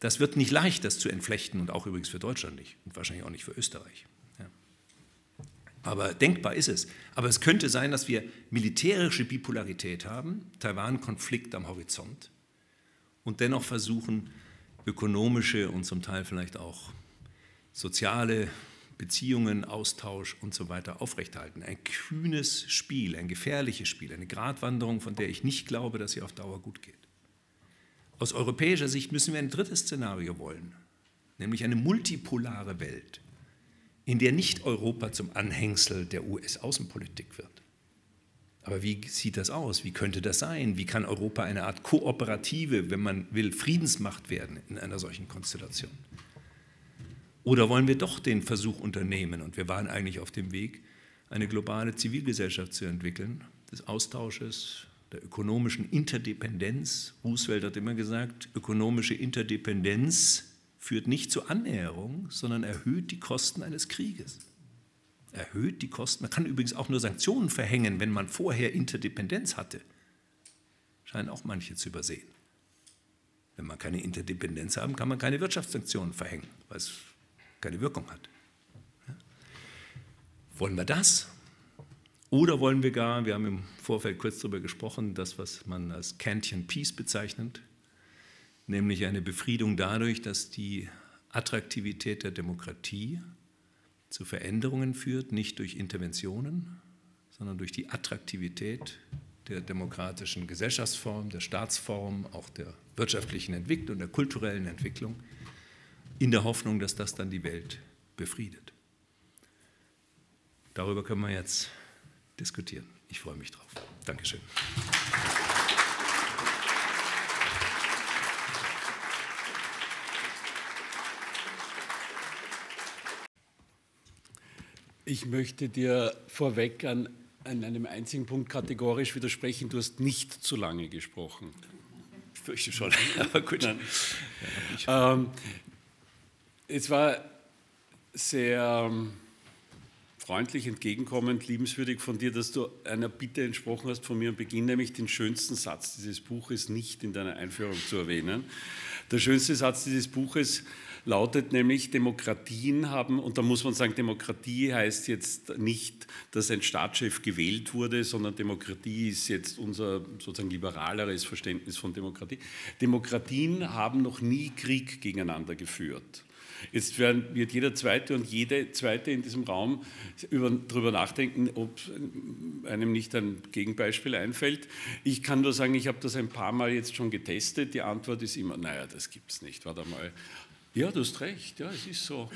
das wird nicht leicht, das zu entflechten und auch übrigens für Deutschland nicht und wahrscheinlich auch nicht für Österreich. Ja. Aber denkbar ist es. Aber es könnte sein, dass wir militärische Bipolarität haben, Taiwan-Konflikt am Horizont und dennoch versuchen, ökonomische und zum Teil vielleicht auch soziale Beziehungen, Austausch und so weiter aufrechterhalten. Ein kühnes Spiel, ein gefährliches Spiel, eine Gratwanderung, von der ich nicht glaube, dass sie auf Dauer gut geht. Aus europäischer Sicht müssen wir ein drittes Szenario wollen, nämlich eine multipolare Welt, in der nicht Europa zum Anhängsel der US-Außenpolitik wird. Aber wie sieht das aus? Wie könnte das sein? Wie kann Europa eine Art kooperative, wenn man will, Friedensmacht werden in einer solchen Konstellation? Oder wollen wir doch den Versuch unternehmen, und wir waren eigentlich auf dem Weg, eine globale Zivilgesellschaft zu entwickeln, des Austausches, der ökonomischen Interdependenz. Roosevelt hat immer gesagt, ökonomische Interdependenz führt nicht zur Annäherung, sondern erhöht die Kosten eines Krieges. Erhöht die Kosten. Man kann übrigens auch nur Sanktionen verhängen, wenn man vorher Interdependenz hatte. Scheinen auch manche zu übersehen. Wenn man keine Interdependenz haben, kann man keine Wirtschaftssanktionen verhängen, weil es keine Wirkung hat. Ja? Wollen wir das? Oder wollen wir gar, wir haben im Vorfeld kurz darüber gesprochen, das, was man als Kantian Peace bezeichnet, nämlich eine Befriedung dadurch, dass die Attraktivität der Demokratie zu Veränderungen führt, nicht durch Interventionen, sondern durch die Attraktivität der demokratischen Gesellschaftsform, der Staatsform, auch der wirtschaftlichen Entwicklung, der kulturellen Entwicklung, in der Hoffnung, dass das dann die Welt befriedet. Darüber können wir jetzt diskutieren. Ich freue mich drauf. Dankeschön. Ich möchte dir vorweg an, an, einem einzigen Punkt kategorisch widersprechen. Du hast nicht zu lange gesprochen. Ich fürchte schon, (laughs) aber gut. Ähm, es war sehr ähm, freundlich, entgegenkommend, liebenswürdig von dir, dass du einer Bitte entsprochen hast von mir am Beginn, nämlich den schönsten Satz dieses Buches nicht in deiner Einführung zu erwähnen. Der schönste Satz dieses Buches lautet nämlich, Demokratien haben, und da muss man sagen, Demokratie heißt jetzt nicht, dass ein Staatschef gewählt wurde, sondern Demokratie ist jetzt unser sozusagen liberaleres Verständnis von Demokratie. Demokratien haben noch nie Krieg gegeneinander geführt. Jetzt wird jeder Zweite und jede Zweite in diesem Raum darüber nachdenken, ob einem nicht ein Gegenbeispiel einfällt. Ich kann nur sagen, ich habe das ein paar Mal jetzt schon getestet. Die Antwort ist immer, naja, das gibt es nicht. Warte mal, ja, du hast recht, ja, es ist so.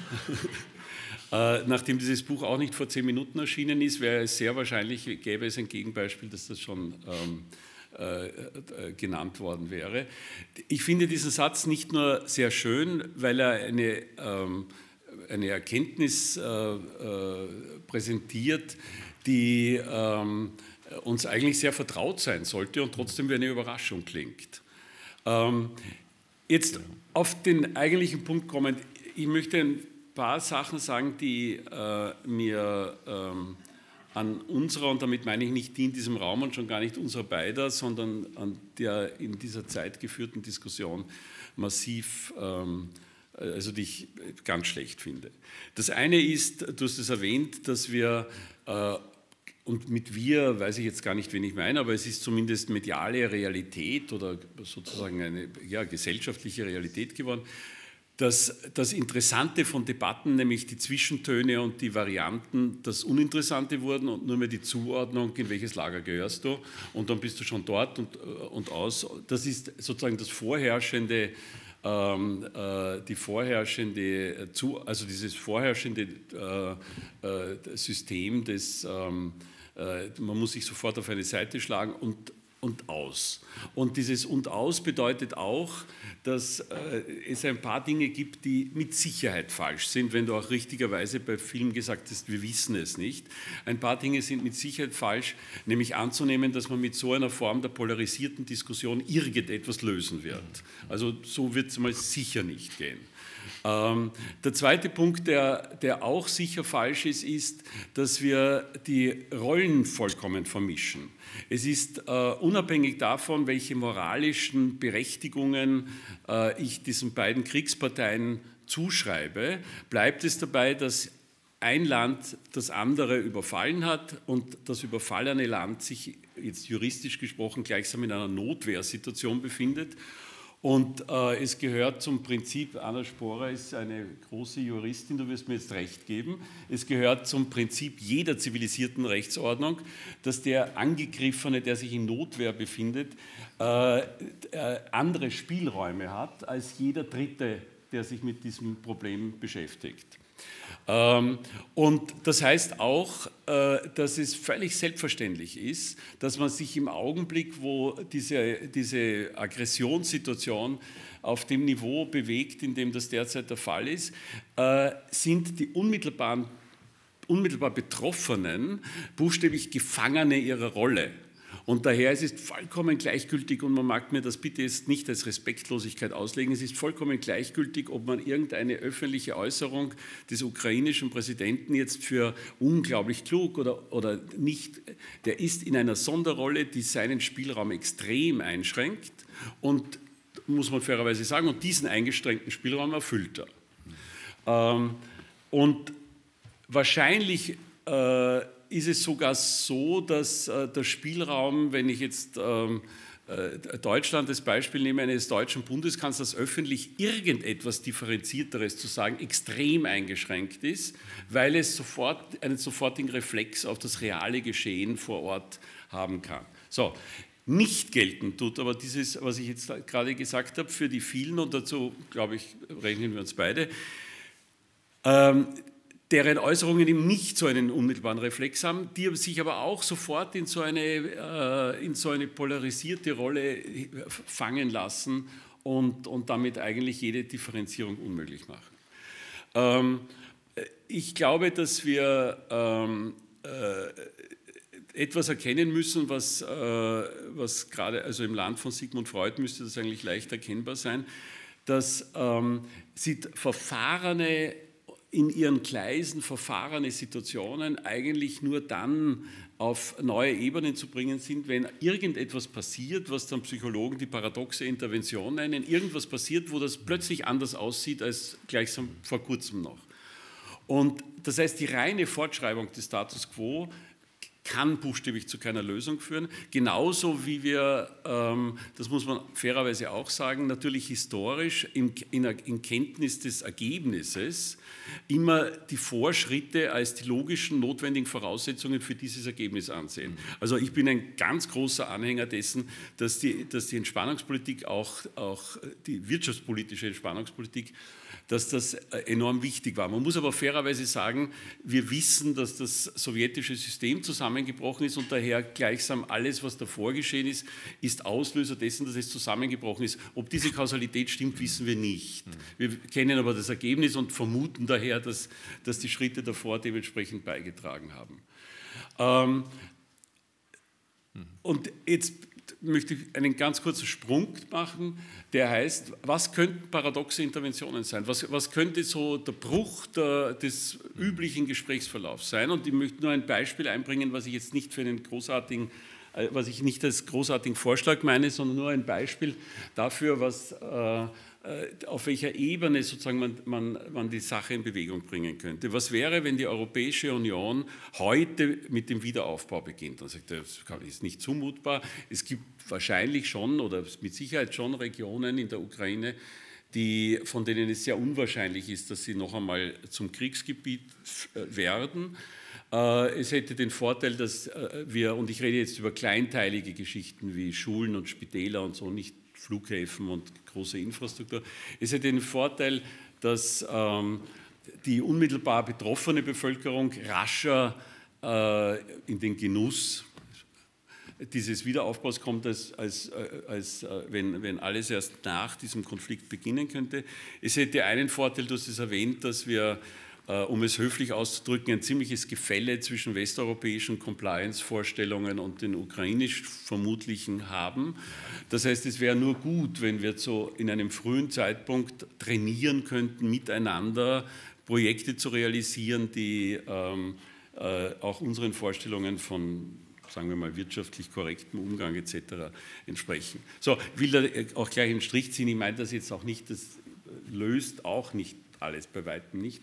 (laughs) äh, nachdem dieses Buch auch nicht vor zehn Minuten erschienen ist, wäre es sehr wahrscheinlich, gäbe es ein Gegenbeispiel, dass das schon ähm, äh, äh, genannt worden wäre. Ich finde diesen Satz nicht nur sehr schön, weil er eine, ähm, eine Erkenntnis äh, äh präsentiert, die ähm, uns eigentlich sehr vertraut sein sollte und trotzdem wie eine Überraschung klingt. Ähm, Jetzt auf den eigentlichen Punkt kommen. Ich möchte ein paar Sachen sagen, die äh, mir ähm, an unserer, und damit meine ich nicht die in diesem Raum und schon gar nicht unserer beider, sondern an der in dieser Zeit geführten Diskussion massiv, ähm, also die ich ganz schlecht finde. Das eine ist, du hast es erwähnt, dass wir äh, und mit wir weiß ich jetzt gar nicht, wen ich meine, aber es ist zumindest mediale Realität oder sozusagen eine ja, gesellschaftliche Realität geworden. Dass das Interessante von Debatten, nämlich die Zwischentöne und die Varianten, das Uninteressante wurden und nur mehr die Zuordnung, in welches Lager gehörst du und dann bist du schon dort und, und aus. Das ist sozusagen das vorherrschende, ähm, äh, die vorherrschende, also dieses vorherrschende äh, äh, System des ähm, äh, man muss sich sofort auf eine Seite schlagen und, und aus. Und dieses und aus bedeutet auch, dass äh, es ein paar Dinge gibt, die mit Sicherheit falsch sind, wenn du auch richtigerweise bei Film gesagt hast, wir wissen es nicht. Ein paar Dinge sind mit Sicherheit falsch, nämlich anzunehmen, dass man mit so einer Form der polarisierten Diskussion irgendetwas lösen wird. Also so wird es mal sicher nicht gehen. Ähm, der zweite Punkt, der, der auch sicher falsch ist, ist, dass wir die Rollen vollkommen vermischen. Es ist äh, unabhängig davon, welche moralischen Berechtigungen äh, ich diesen beiden Kriegsparteien zuschreibe, bleibt es dabei, dass ein Land das andere überfallen hat und das überfallene Land sich jetzt juristisch gesprochen gleichsam in einer Notwehrsituation befindet und äh, es gehört zum Prinzip, Anna Sporer ist eine große Juristin, du wirst mir jetzt recht geben, es gehört zum Prinzip jeder zivilisierten Rechtsordnung, dass der Angegriffene, der sich in Notwehr befindet, äh, äh, andere Spielräume hat als jeder Dritte, der sich mit diesem Problem beschäftigt. Ähm, und das heißt auch, äh, dass es völlig selbstverständlich ist, dass man sich im Augenblick, wo diese, diese Aggressionssituation auf dem Niveau bewegt, in dem das derzeit der Fall ist, äh, sind die unmittelbaren, unmittelbar Betroffenen buchstäblich Gefangene ihrer Rolle. Und daher ist es vollkommen gleichgültig, und man mag mir das bitte jetzt nicht als Respektlosigkeit auslegen, es ist vollkommen gleichgültig, ob man irgendeine öffentliche Äußerung des ukrainischen Präsidenten jetzt für unglaublich klug oder, oder nicht, der ist in einer Sonderrolle, die seinen Spielraum extrem einschränkt und muss man fairerweise sagen, und diesen eingeschränkten Spielraum erfüllt er. Ähm, und wahrscheinlich äh, ist es sogar so, dass äh, der Spielraum, wenn ich jetzt ähm, äh, Deutschland als Beispiel nehmen, eines deutschen Bundeskanzlers öffentlich irgendetwas Differenzierteres zu sagen, extrem eingeschränkt ist, weil es sofort einen sofortigen Reflex auf das reale Geschehen vor Ort haben kann. So, nicht gelten tut aber dieses, was ich jetzt gerade gesagt habe, für die vielen, und dazu, glaube ich, rechnen wir uns beide, ähm, deren Äußerungen eben nicht so einen unmittelbaren Reflex haben, die sich aber auch sofort in so eine, äh, in so eine polarisierte Rolle fangen lassen und, und damit eigentlich jede Differenzierung unmöglich machen. Ähm, ich glaube, dass wir ähm, äh, etwas erkennen müssen, was, äh, was gerade, also im Land von Sigmund Freud müsste das eigentlich leicht erkennbar sein, dass ähm, sie verfahrene in ihren Gleisen verfahrene Situationen eigentlich nur dann auf neue Ebenen zu bringen sind, wenn irgendetwas passiert, was dann Psychologen die paradoxe Intervention nennen, irgendwas passiert, wo das plötzlich anders aussieht als gleichsam vor kurzem noch. Und das heißt, die reine Fortschreibung des Status quo kann buchstäblich zu keiner Lösung führen. Genauso wie wir, ähm, das muss man fairerweise auch sagen, natürlich historisch in, in, in, Kenntnis des Ergebnisses immer die Vorschritte als die logischen, notwendigen Voraussetzungen für dieses Ergebnis ansehen. Also ich bin ein ganz großer Anhänger dessen, dass die, dass die Entspannungspolitik, auch, auch die wirtschaftspolitische Entspannungspolitik, dass das äh, enorm wichtig war. Man muss aber fairerweise sagen, wir wissen, dass das sowjetische System zusammengebrochen ist und daher gleichsam alles, was davor geschehen ist, ist Auslöser dessen, dass es zusammengebrochen ist. Ob diese Kausalität stimmt, wissen wir nicht. Wir kennen aber das Ergebnis und vermuten daher, dass, dass die Schritte davor dementsprechend beigetragen haben. Ähm, und jetzt möchte ich einen ganz kurzen Sprung machen, der heißt, was könnten paradoxe Interventionen sein? Was, was könnte so der Bruch der, des üblichen Gesprächsverlaufs sein? Und ich möchte nur ein Beispiel einbringen, was ich jetzt nicht für einen großartigen äh, was ich nicht als großartigen Vorschlag meine, sondern nur ein Beispiel dafür, was äh, auf welcher Ebene sozusagen man, man, man, die Sache in Bewegung bringen könnte. Was wäre, wenn die Europäische Union heute mit dem Wiederaufbau beginnt? Dann sagt er, das ist nicht zumutbar. Es gibt wahrscheinlich schon oder mit Sicherheit schon Regionen in der Ukraine, die, von denen es sehr unwahrscheinlich ist, dass sie noch einmal zum Kriegsgebiet äh, werden. Äh, es hätte den Vorteil, dass wir, und ich rede jetzt über kleinteilige Geschichten wie Schulen und Spitäler und so, nicht Flughäfen und große Infrastruktur. Es hat den Vorteil, dass ähm, die unmittelbar betroffene Bevölkerung rascher äh, in den Genuss dieses Wiederaufbaus kommt, als, als, äh, als äh, wenn, wenn alles erst nach diesem Konflikt beginnen könnte. Es hätte einen Vorteil, du hast es erwähnt, dass wir um es höflich auszudrücken, ein ziemliches Gefälle zwischen westeuropäischen Compliance-Vorstellungen und den ukrainisch vermutlichen haben. Das heißt, es wäre nur gut, wenn wir so in einem frühen Zeitpunkt trainieren könnten, miteinander Projekte zu realisieren, die ähm, äh, auch unseren Vorstellungen von sagen wir mal, wirtschaftlich korrektem Umgang etc. entsprechen. So, ich will da auch gleich einen Strich ziehen. Ich meine das jetzt auch nicht, das löst auch nicht alles, bei weitem nicht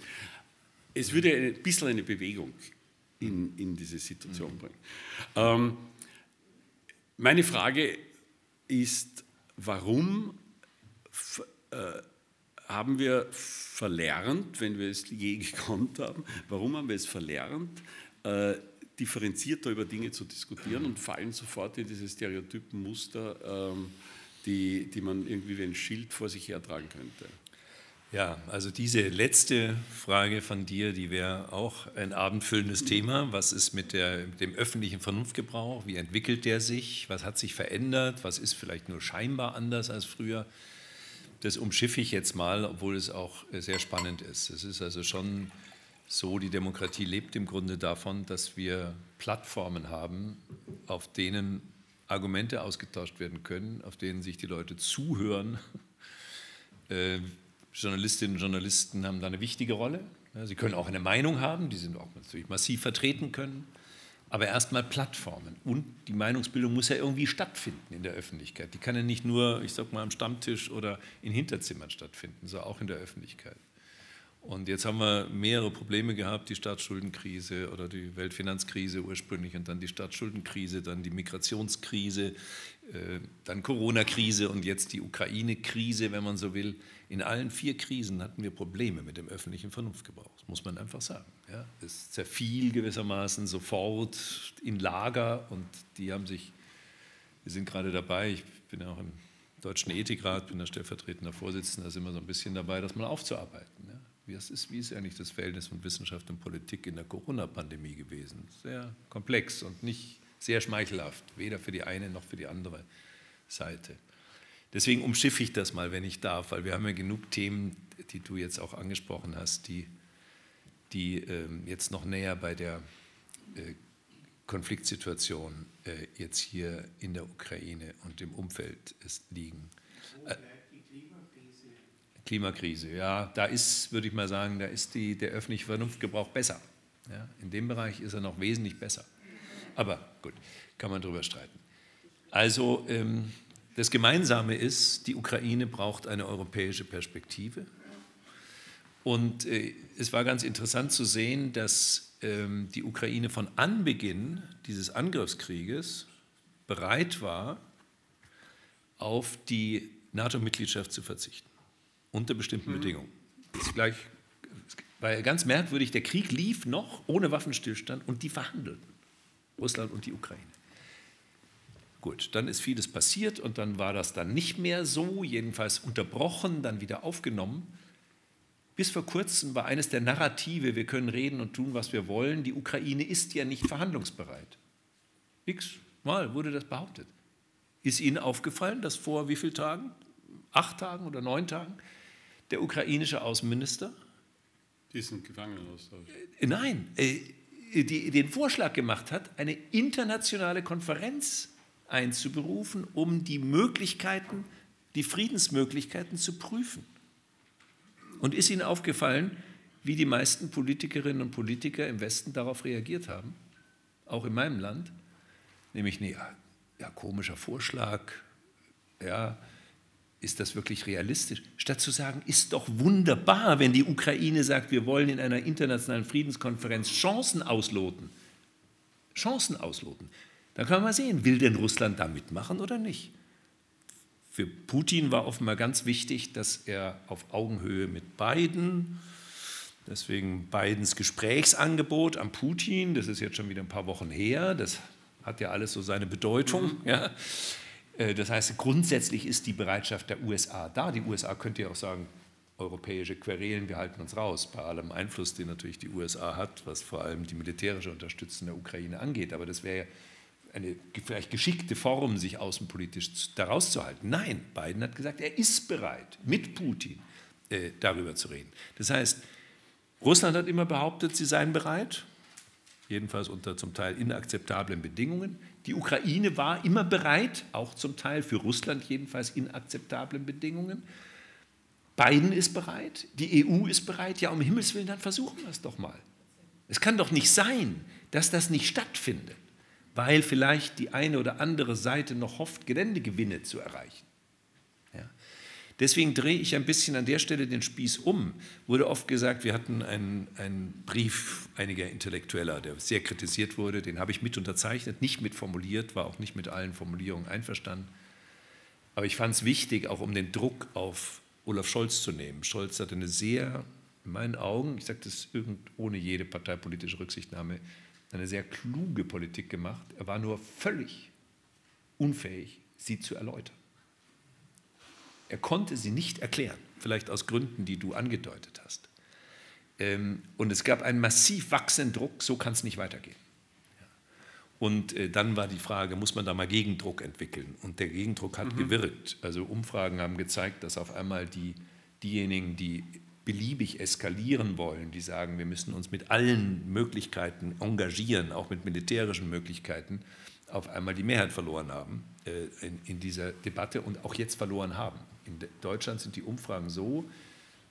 es würde ein bisschen eine Bewegung in, in diese Situation mhm. bringen. Ähm, meine Frage ist, warum äh, haben wir verlernt, wenn wir es je (laughs) gekonnt haben, warum haben wir es verlernt, äh, differenzierter über Dinge zu diskutieren und fallen sofort in diese Stereotypenmuster, ähm, die, die man irgendwie wie ein Schild vor sich hertragen könnte? Ja, also diese letzte Frage von dir, die wäre auch ein abendfüllendes Thema. Was ist mit, der, mit, dem öffentlichen Vernunftgebrauch? Wie entwickelt der sich? Was hat sich verändert? Was ist vielleicht nur scheinbar anders als früher? Das umschiffe ich jetzt mal, obwohl es auch sehr spannend ist. Es ist also schon so, die Demokratie lebt im Grunde davon, dass wir Plattformen haben, auf denen Argumente ausgetauscht werden können, auf denen sich die Leute zuhören. Journalistinnen und Journalisten haben da eine wichtige Rolle. Sie können auch eine Meinung haben, die sind auch natürlich massiv vertreten können. Aber erstmal Plattformen. Und die Meinungsbildung muss ja irgendwie stattfinden in der Öffentlichkeit. Die kann ja nicht nur, ich sag mal, am Stammtisch oder in Hinterzimmern stattfinden, sondern auch in der Öffentlichkeit. Und jetzt haben wir mehrere Probleme gehabt, die Staatsschuldenkrise oder die Weltfinanzkrise ursprünglich und dann die Staatsschuldenkrise, dann die Migrationskrise, äh, dann Corona-Krise und jetzt die Ukraine-Krise, wenn man so will. In allen vier Krisen hatten wir Probleme mit dem öffentlichen Vernunftgebrauch, muss man einfach sagen. Ja, es zerfiel gewissermaßen sofort in Lager und die haben sich, wir sind gerade dabei, ich bin auch im Deutschen Ethikrat, bin da stellvertretender Vorsitzender, sind wir so ein bisschen dabei, das mal aufzuarbeiten. Ja. Wie ist, wie ist eigentlich das Verhältnis von Wissenschaft und Politik in der Corona-Pandemie gewesen? Sehr komplex und nicht sehr schmeichelhaft, weder für die eine noch für die andere Seite. Deswegen umschiffe ich das mal, wenn ich darf, weil wir haben ja genug Themen, die du jetzt auch angesprochen hast, die, die äh, jetzt noch näher bei der äh, Konfliktsituation äh, jetzt hier in der Ukraine und im Umfeld liegen. Äh, Klimakrise, ja, da ist, würde ich mal sagen, da ist die, der öffentliche Vernunftgebrauch besser. Ja, in dem Bereich ist er noch wesentlich besser. Aber gut, kann man darüber streiten. Also ähm, das Gemeinsame ist, die Ukraine braucht eine europäische Perspektive. Und äh, es war ganz interessant zu sehen, dass ähm, die Ukraine von Anbeginn dieses Angriffskrieges bereit war, auf die NATO-Mitgliedschaft zu verzichten unter bestimmten mhm. Bedingungen. Das gleich, war ja ganz merkwürdig, der Krieg lief noch ohne Waffenstillstand und die verhandelten, Russland und die Ukraine. Gut, dann ist vieles passiert und dann war das dann nicht mehr so, jedenfalls unterbrochen, dann wieder aufgenommen. Bis vor kurzem war eines der Narrative, wir können reden und tun, was wir wollen, die Ukraine ist ja nicht verhandlungsbereit. X-mal wurde das behauptet. Ist Ihnen aufgefallen, dass vor wie vielen Tagen? Acht Tagen oder neun Tagen der ukrainische Außenminister? Diesen Gefangenenaustausch. Äh, nein, äh, die, den Vorschlag gemacht hat, eine internationale Konferenz einzuberufen, um die Möglichkeiten, die Friedensmöglichkeiten zu prüfen. Und ist Ihnen aufgefallen, wie die meisten Politikerinnen und Politiker im Westen darauf reagiert haben? Auch in meinem Land? Nämlich, nee, ja, komischer Vorschlag, ja, ist das wirklich realistisch? Statt zu sagen, ist doch wunderbar, wenn die Ukraine sagt, wir wollen in einer internationalen Friedenskonferenz Chancen ausloten. Chancen ausloten. Dann kann man mal sehen, will denn Russland da mitmachen oder nicht? Für Putin war offenbar ganz wichtig, dass er auf Augenhöhe mit Biden, deswegen Bidens Gesprächsangebot an Putin, das ist jetzt schon wieder ein paar Wochen her, das hat ja alles so seine Bedeutung, mhm. ja, äh, das heißt, grundsätzlich ist die Bereitschaft der USA da. Die USA könnte ja auch sagen, europäische Querelen, wir halten uns raus, bei allem Einfluss, den natürlich die USA hat, was vor allem die militärische Unterstützung der Ukraine angeht. Aber das wäre ja eine vielleicht geschickte Form, sich außenpolitisch daraus zu halten. Nein, Biden hat gesagt, er ist bereit, mit Putin äh, darüber zu reden. Das heißt, Russland hat immer behauptet, sie seien bereit, jedenfalls unter zum Teil inakzeptablen Bedingungen. Die Ukraine war immer bereit, auch zum Teil für Russland jedenfalls inakzeptablen Bedingungen. Biden ist bereit, die EU ist bereit. Ja, um Himmels Willen, dann versuchen wir es doch mal. Es kann doch nicht sein, dass das nicht stattfindet, weil vielleicht die eine oder andere Seite noch hofft, Geländegewinne zu erreichen. Deswegen drehe ich ein bisschen an der Stelle den Spieß um. Wurde oft gesagt, wir hatten einen, einen Brief einiger Intellektueller, der sehr kritisiert wurde, den habe ich mit unterzeichnet, nicht mit formuliert, war auch nicht mit allen Formulierungen einverstanden. Aber ich fand es wichtig, auch um den Druck auf Olaf Scholz zu nehmen. Scholz hat eine sehr, in meinen Augen, ich sage das ohne jede parteipolitische Rücksichtnahme, eine sehr kluge Politik gemacht. Er war nur völlig unfähig, sie zu erläutern. Er konnte sie nicht erklären, vielleicht aus Gründen, die du angedeutet hast. Ähm, und es gab einen massiv wachsenden Druck, so kann es nicht weitergehen. Und äh, dann war die Frage, muss man da mal Gegendruck entwickeln? Und der Gegendruck hat mhm. gewirkt. Also Umfragen haben gezeigt, dass auf einmal die, diejenigen, die beliebig eskalieren wollen, die sagen, wir müssen uns mit allen Möglichkeiten engagieren, auch mit militärischen Möglichkeiten, auf einmal die Mehrheit verloren haben äh, in, in dieser Debatte und auch jetzt verloren haben. In Deutschland sind die Umfragen so,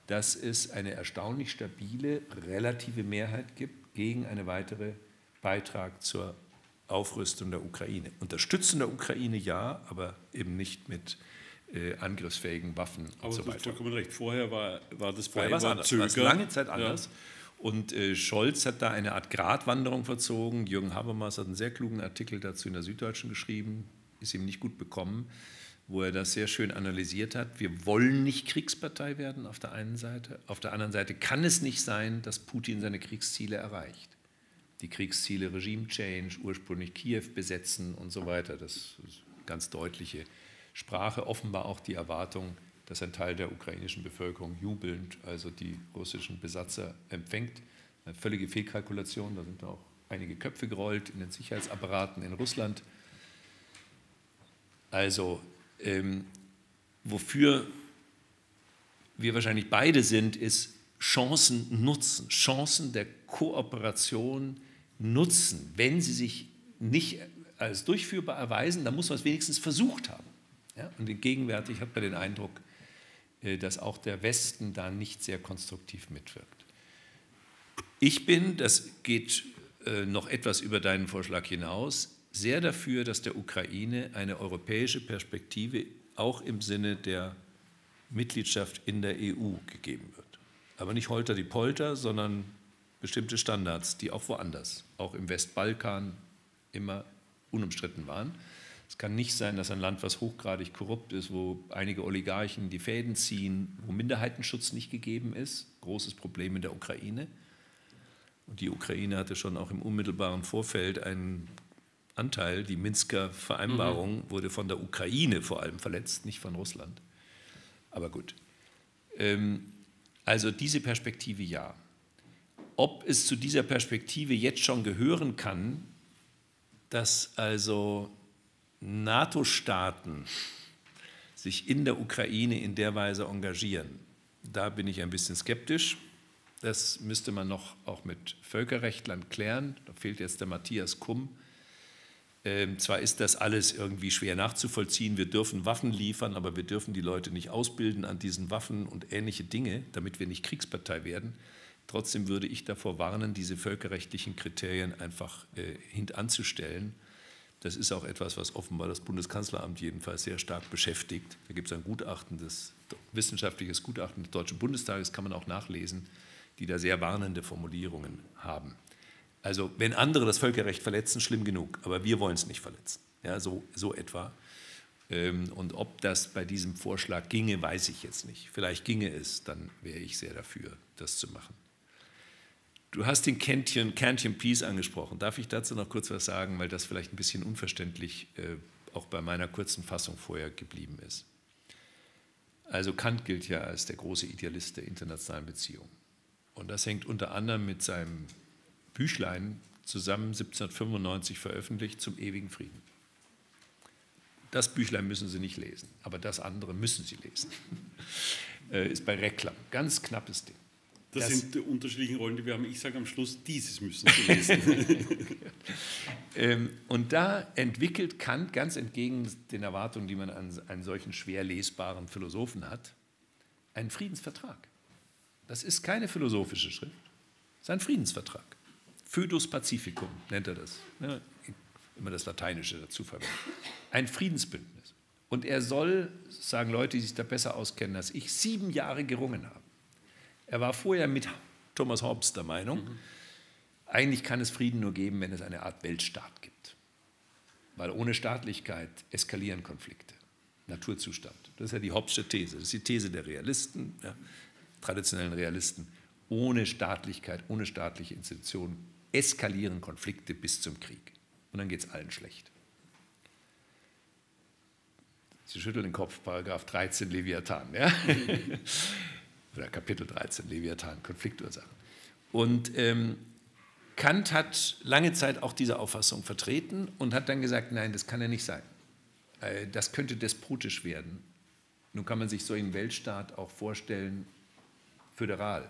dass es eine erstaunlich stabile relative Mehrheit gibt gegen einen weiteren Beitrag zur Aufrüstung der Ukraine. Unterstützen der Ukraine ja, aber eben nicht mit äh, angriffsfähigen Waffen Aber und so weiter. vollkommen recht. Vorher war, war das Vorher war anders. War Zöger. lange Zeit anders. Und äh, Scholz hat da eine Art Gratwanderung verzogen. Jürgen Habermas hat einen sehr klugen Artikel dazu in der Süddeutschen geschrieben, ist ihm nicht gut bekommen, wo er das sehr schön analysiert hat. Wir wollen nicht Kriegspartei werden auf der einen Seite. Auf der anderen Seite kann es nicht sein, dass Putin seine Kriegsziele erreicht. Die Kriegsziele Regime Change, ursprünglich Kiew besetzen und so weiter. Das ist ganz deutliche Sprache. Offenbar auch die Erwartung, dass ein Teil der ukrainischen Bevölkerung jubelnd also die russischen Besatzer empfängt. Eine völlige Fehlkalkulation, da sind auch einige Köpfe gerollt in den Sicherheitsapparaten in Russland. Also, ähm, wofür wir wahrscheinlich beide sind, ist Chancen nutzen, Chancen der Kooperation nutzen. Wenn sie sich nicht als durchführbar erweisen, dann muss man es wenigstens versucht haben. Ja? Und gegenwärtig hat man den Eindruck, äh, dass auch der Westen da nicht sehr konstruktiv mitwirkt. Ich bin, das geht äh, noch etwas über deinen Vorschlag hinaus, sehr dafür, dass der Ukraine eine europäische Perspektive auch im Sinne der Mitgliedschaft in der EU gegeben wird. Aber nicht holter die Polter, sondern bestimmte Standards, die auch woanders, auch im Westbalkan, immer unumstritten waren. Es kann nicht sein, dass ein Land, was hochgradig korrupt ist, wo einige Oligarchen die Fäden ziehen, wo Minderheitenschutz nicht gegeben ist, großes Problem in der Ukraine. Und die Ukraine hatte schon auch im unmittelbaren Vorfeld einen Anteil. Die Minsker Vereinbarung mhm. wurde von der Ukraine vor allem verletzt, nicht von Russland. Aber gut. Ähm, also diese Perspektive ja. Ob es zu dieser Perspektive jetzt schon gehören kann, dass also NATO-Staaten sich in der Ukraine in der Weise engagieren, da bin ich ein bisschen skeptisch. Das müsste man noch auch mit Völkerrechtlern klären. Da fehlt jetzt der Matthias Kumm. Ähm, zwar ist das alles irgendwie schwer nachzuvollziehen, wir dürfen Waffen liefern, aber wir dürfen die Leute nicht ausbilden an diesen Waffen und ähnliche Dinge, damit wir nicht Kriegspartei werden. Trotzdem würde ich davor warnen, diese völkerrechtlichen Kriterien einfach äh, hintanzustellen. Das ist auch etwas, was offenbar das Bundeskanzleramt jedenfalls sehr stark beschäftigt. Da gibt es ein Gutachten, das wissenschaftliches Gutachten des Deutschen Bundestages, kann man auch nachlesen, die da sehr warnende Formulierungen haben. Also wenn andere das Völkerrecht verletzen, schlimm genug, aber wir wollen es nicht verletzen. Ja, so, so etwa. Ähm, und ob das bei diesem Vorschlag ginge, weiß ich jetzt nicht. Vielleicht ginge es, dann wäre ich sehr dafür, das zu machen. Du hast den Cantian, Cantian Peace angesprochen. Darf ich dazu noch kurz was sagen, weil das vielleicht ein bisschen unverständlich äh, auch bei meiner kurzen Fassung vorher geblieben ist. Also Kant gilt ja als der große Idealist der internationalen Beziehungen. Und das hängt unter anderem mit seinem Büchlein zusammen 1795 veröffentlicht zum ewigen Frieden. Das Büchlein müssen Sie nicht lesen, aber das andere müssen Sie lesen. (laughs) Äh, ist bei Reklam. Ganz knappes Ding. Das, das, sind die unterschiedlichen Rollen, die wir haben. Ich sage am Schluss, dieses müssen Sie lesen. (laughs) ähm, und da entwickelt Kant, ganz entgegen den Erwartungen, die man an einen solchen schwer lesbaren Philosophen hat, einen Friedensvertrag. Das ist keine philosophische Schrift, es ist ein Friedensvertrag. Födus Pacificum nennt er das. Ja, immer das Lateinische dazu verwenden. Ein Friedensbündnis. Und er soll, sagen Leute, die sich da besser auskennen als ich, sieben Jahre gerungen haben. Er war vorher mit Thomas Hobbes der Meinung, mhm. eigentlich kann es Frieden nur geben, wenn es eine Art Weltstaat gibt. Weil ohne Staatlichkeit eskalieren Konflikte. Naturzustand. Das ist ja die Hobbesche These. Das ist die These der Realisten, ja, traditionellen Realisten. Ohne Staatlichkeit, ohne staatliche Institutionen eskalieren Konflikte bis zum Krieg. Und dann geht es allen schlecht. Sie schütteln den Kopf, Paragraph 13 Leviathan, ja? (laughs) oder Kapitel 13 Leviathan, Konfliktursachen. Und ähm, Kant hat lange Zeit auch diese Auffassung vertreten und hat dann gesagt, nein, das kann ja nicht sein. Äh, das könnte despotisch werden. Nun kann man sich so einen Weltstaat auch vorstellen, föderal.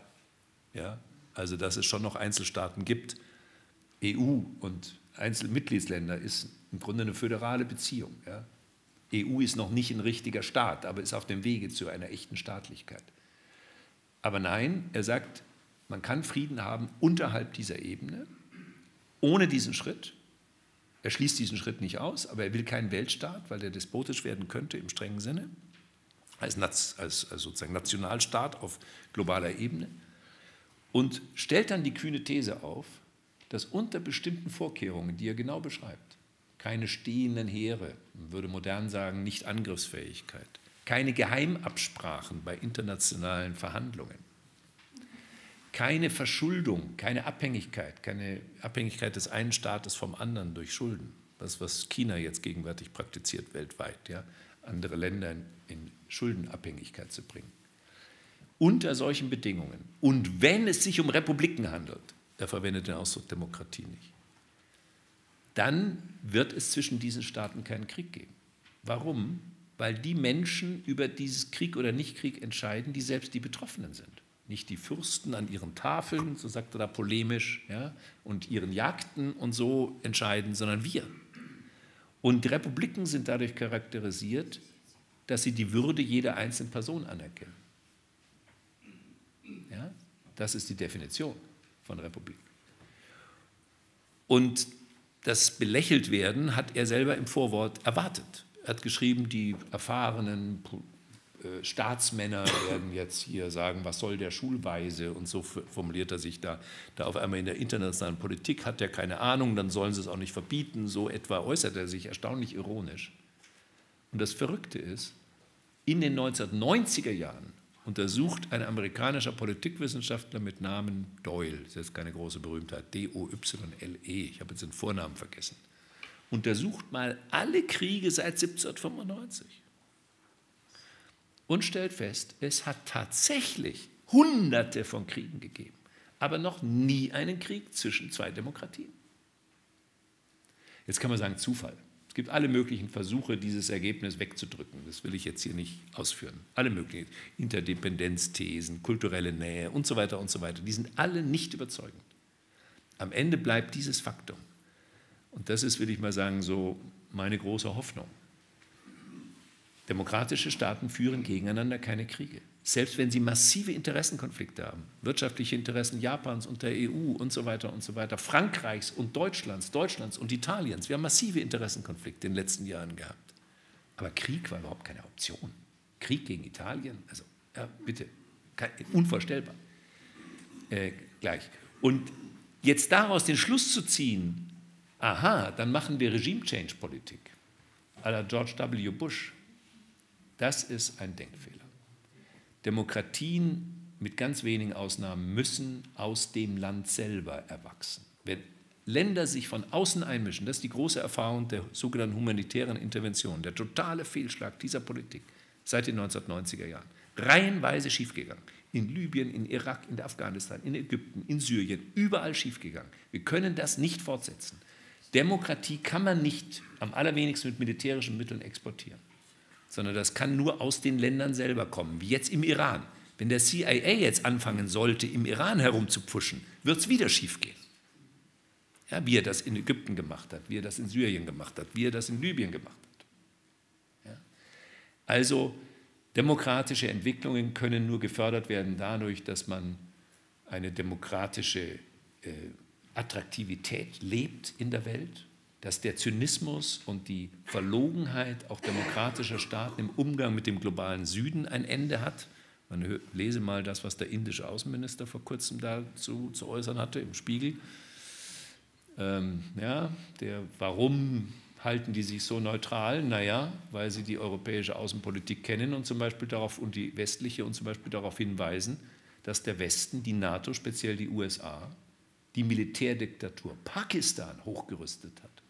Ja? Also, dass es schon noch Einzelstaaten gibt. EU und Einzelmitgliedsländer ist im Grunde eine föderale Beziehung. Ja? EU ist noch nicht ein richtiger Staat, aber ist auf dem Wege zu einer echten Staatlichkeit. Aber nein, er sagt, man kann Frieden haben unterhalb dieser Ebene, ohne diesen Schritt. Er schließt diesen Schritt nicht aus, aber er will keinen Weltstaat, weil der despotisch werden könnte im strengen Sinne. als, als, als sozusagen Nationalstaat auf globaler Ebene und stellt dann die kühne These auf, dass unter bestimmten Vorkehrungen, die er genau beschreibt, keine stehenden Heere, man würde modern sagen, nicht Angriffsfähigkeit, keine Geheimabsprachen bei internationalen Verhandlungen, keine Verschuldung, keine Abhängigkeit, keine Abhängigkeit des einen Staates vom anderen durch Schulden, das, was China jetzt gegenwärtig praktiziert weltweit, ja, andere Länder in, in Schuldenabhängigkeit zu bringen. Unter solchen Bedingungen und wenn es sich um Republiken handelt, er verwendet den Ausdruck Demokratie nicht, dann wird es zwischen diesen Staaten keinen Krieg geben. Warum? Weil die Menschen über dieses Krieg oder Nichtkrieg entscheiden, die selbst die Betroffenen sind. Nicht die Fürsten an ihren Tafeln, so sagt er da polemisch, ja, und ihren Jagden und so entscheiden, sondern wir. Und Republiken sind dadurch charakterisiert, dass sie die Würde jeder einzelnen Person anerkennen. Ja? Das ist die Definition von Republik. Und das belächelt werden hat er selber im Vorwort erwartet. Hat geschrieben, die erfahrenen äh, Staatsmänner werden jetzt hier sagen, was soll der Schulweise und so formuliert er sich da, da auf einmal in der internationalen Politik hat er keine Ahnung, dann sollen sie es auch nicht verbieten, so etwa äußert er sich erstaunlich ironisch. Und das Verrückte ist, in den 1990er Jahren untersucht ein amerikanischer Politikwissenschaftler mit Namen Doyle, das ist jetzt keine große Berühmtheit, D-O-Y-L-E, ich habe jetzt den Vornamen vergessen, untersucht mal alle Kriege seit 1795 und stellt fest, es hat tatsächlich Hunderte von Kriegen gegeben, aber noch nie einen Krieg zwischen zwei Demokratien. Jetzt kann man sagen Zufall. Es gibt alle möglichen Versuche, dieses Ergebnis wegzudrücken. Das will ich jetzt hier nicht ausführen. Alle möglichen Interdependenzthesen, kulturelle Nähe und so weiter und so weiter. Die sind alle nicht überzeugend. Am Ende bleibt dieses Faktum. Und das ist, will ich mal sagen, so meine große Hoffnung. Demokratische Staaten führen gegeneinander keine Kriege. Selbst wenn sie massive Interessenkonflikte haben, wirtschaftliche Interessen Japans und der EU und so weiter und so weiter, Frankreichs und Deutschlands, Deutschlands und Italiens. Wir haben massive Interessenkonflikte in den letzten Jahren gehabt. Aber Krieg war überhaupt keine Option. Krieg gegen Italien, also ja, bitte, unvorstellbar. Äh, gleich. Und jetzt daraus den Schluss zu ziehen, aha, dann machen wir Regime-Change-Politik, à la George W. Bush, das ist ein Denkfehler. Demokratien mit ganz wenigen Ausnahmen müssen aus dem Land selber erwachsen. Wenn Länder sich von außen einmischen, das ist die große Erfahrung der sogenannten humanitären Intervention, der totale Fehlschlag dieser Politik seit den 1990er Jahren. Reihenweise schiefgegangen. In Libyen, in Irak, in Afghanistan, in Ägypten, in Syrien, überall schiefgegangen. Wir können das nicht fortsetzen. Demokratie kann man nicht am allerwenigsten mit militärischen Mitteln exportieren sondern das kann nur aus den Ländern selber kommen, wie jetzt im Iran. Wenn der CIA jetzt anfangen sollte, im Iran herumzupfuschen, wird es wieder schiefgehen. Ja, wie er das in Ägypten gemacht hat, wie er das in Syrien gemacht hat, wie er das in Libyen gemacht hat. Ja. Also demokratische Entwicklungen können nur gefördert werden dadurch, dass man eine demokratische äh, Attraktivität lebt in der Welt dass der Zynismus und die Verlogenheit auch demokratischer Staaten im Umgang mit dem globalen Süden ein Ende hat. Man lese mal das, was der indische Außenminister vor kurzem dazu zu äußern hatte im Spiegel. Ähm, ja, der, warum halten die sich so neutral? Naja, weil sie die europäische Außenpolitik kennen und zum Beispiel darauf und die westliche und zum Beispiel darauf hinweisen, dass der Westen, die NATO, speziell die USA, die Militärdiktatur Pakistan hochgerüstet hat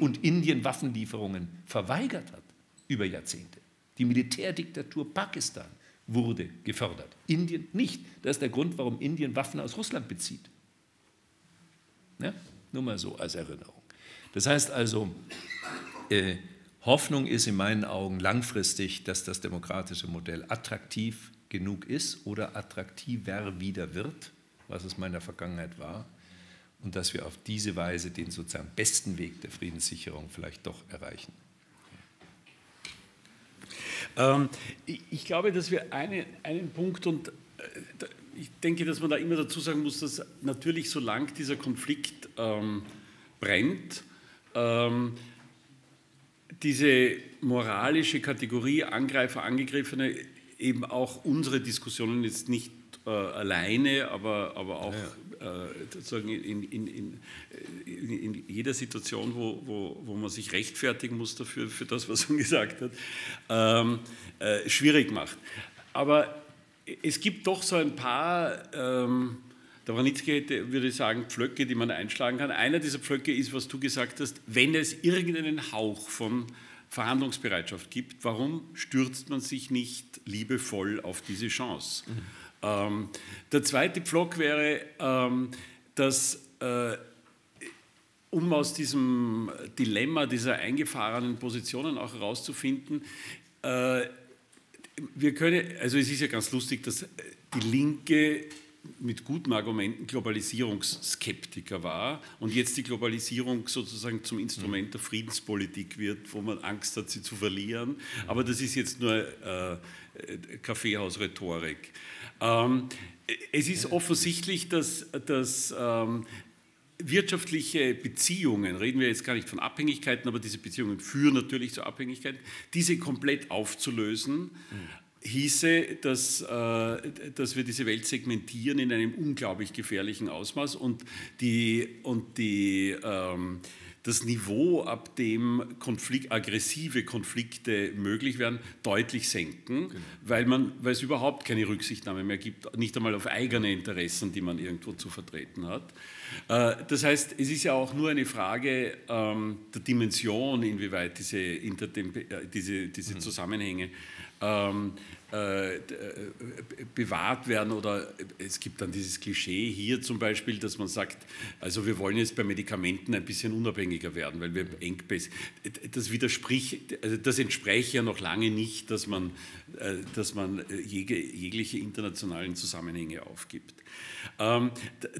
und Indien Waffenlieferungen verweigert hat über Jahrzehnte. Die Militärdiktatur Pakistan wurde gefördert, Indien nicht. Das ist der Grund, warum Indien Waffen aus Russland bezieht. Ja? Nur mal so als Erinnerung. Das heißt also, äh, Hoffnung ist in meinen Augen langfristig, dass das demokratische Modell attraktiv genug ist oder attraktiver wieder wird, was es meiner Vergangenheit war, und dass wir auf diese Weise den sozusagen besten Weg der Friedenssicherung vielleicht doch erreichen. Ähm, ich glaube, dass wir eine, einen Punkt und äh, ich denke, dass man da immer dazu sagen muss, dass natürlich solange dieser Konflikt ähm, brennt, ähm, diese moralische Kategorie Angreifer, Angegriffene eben auch unsere Diskussionen jetzt nicht äh, alleine, aber, aber auch ja. äh, sozusagen in, in, in, in, jeder Situation, wo, wo, wo man sich rechtfertigen muss dafür, für das, was man (laughs) gesagt hat, ähm, äh, schwierig macht. Aber es gibt doch so ein paar, ähm, der Wranitzky hätte, würde ich sagen, Pflöcke, die man einschlagen kann. Einer dieser Pflöcke ist, was du gesagt hast, wenn es irgendeinen Hauch von Verhandlungsbereitschaft gibt, warum stürzt man sich nicht liebevoll auf diese Chance? Mhm. Ähm, der zweite Pflock wäre, ähm, dass äh, um aus diesem Dilemma dieser eingefahrenen Positionen auch herauszufinden, äh, wir können, also es ist ja ganz lustig, dass die Linke mit guten Argumenten Globalisierungsskeptiker war und jetzt die Globalisierung sozusagen zum Instrument der Friedenspolitik wird, wo man Angst hat, sie zu verlieren. Aber das ist jetzt nur äh, Kaffeehausrhetorik. Ähm, es ist offensichtlich, dass, dass ähm, wirtschaftliche Beziehungen, reden wir jetzt gar nicht von Abhängigkeiten, aber diese Beziehungen führen natürlich zu Abhängigkeiten, diese komplett aufzulösen, mhm. hieße, dass, äh, dass wir diese Welt segmentieren in einem unglaublich gefährlichen Ausmaß und die, und die ähm, das Niveau, ab dem Konflikt, aggressive Konflikte möglich werden, deutlich senken, genau. weil, man, weil es überhaupt keine Rücksichtnahme mehr gibt, nicht einmal auf eigene Interessen, die man irgendwo zu vertreten hat. Äh, das heißt, es ist ja auch nur eine Frage ähm, der Dimension, inwieweit diese, äh, diese, diese mhm. Zusammenhänge ähm, äh, bewahrt werden oder es gibt dann dieses Klischee hier zum Beispiel, dass man sagt, also wir wollen jetzt bei Medikamenten ein bisschen unabhängiger werden, weil wir Engpässe, das widerspricht, also das entspräche ja noch lange nicht, dass man, äh, dass man jegliche internationalen Zusammenhänge aufgibt. Ähm,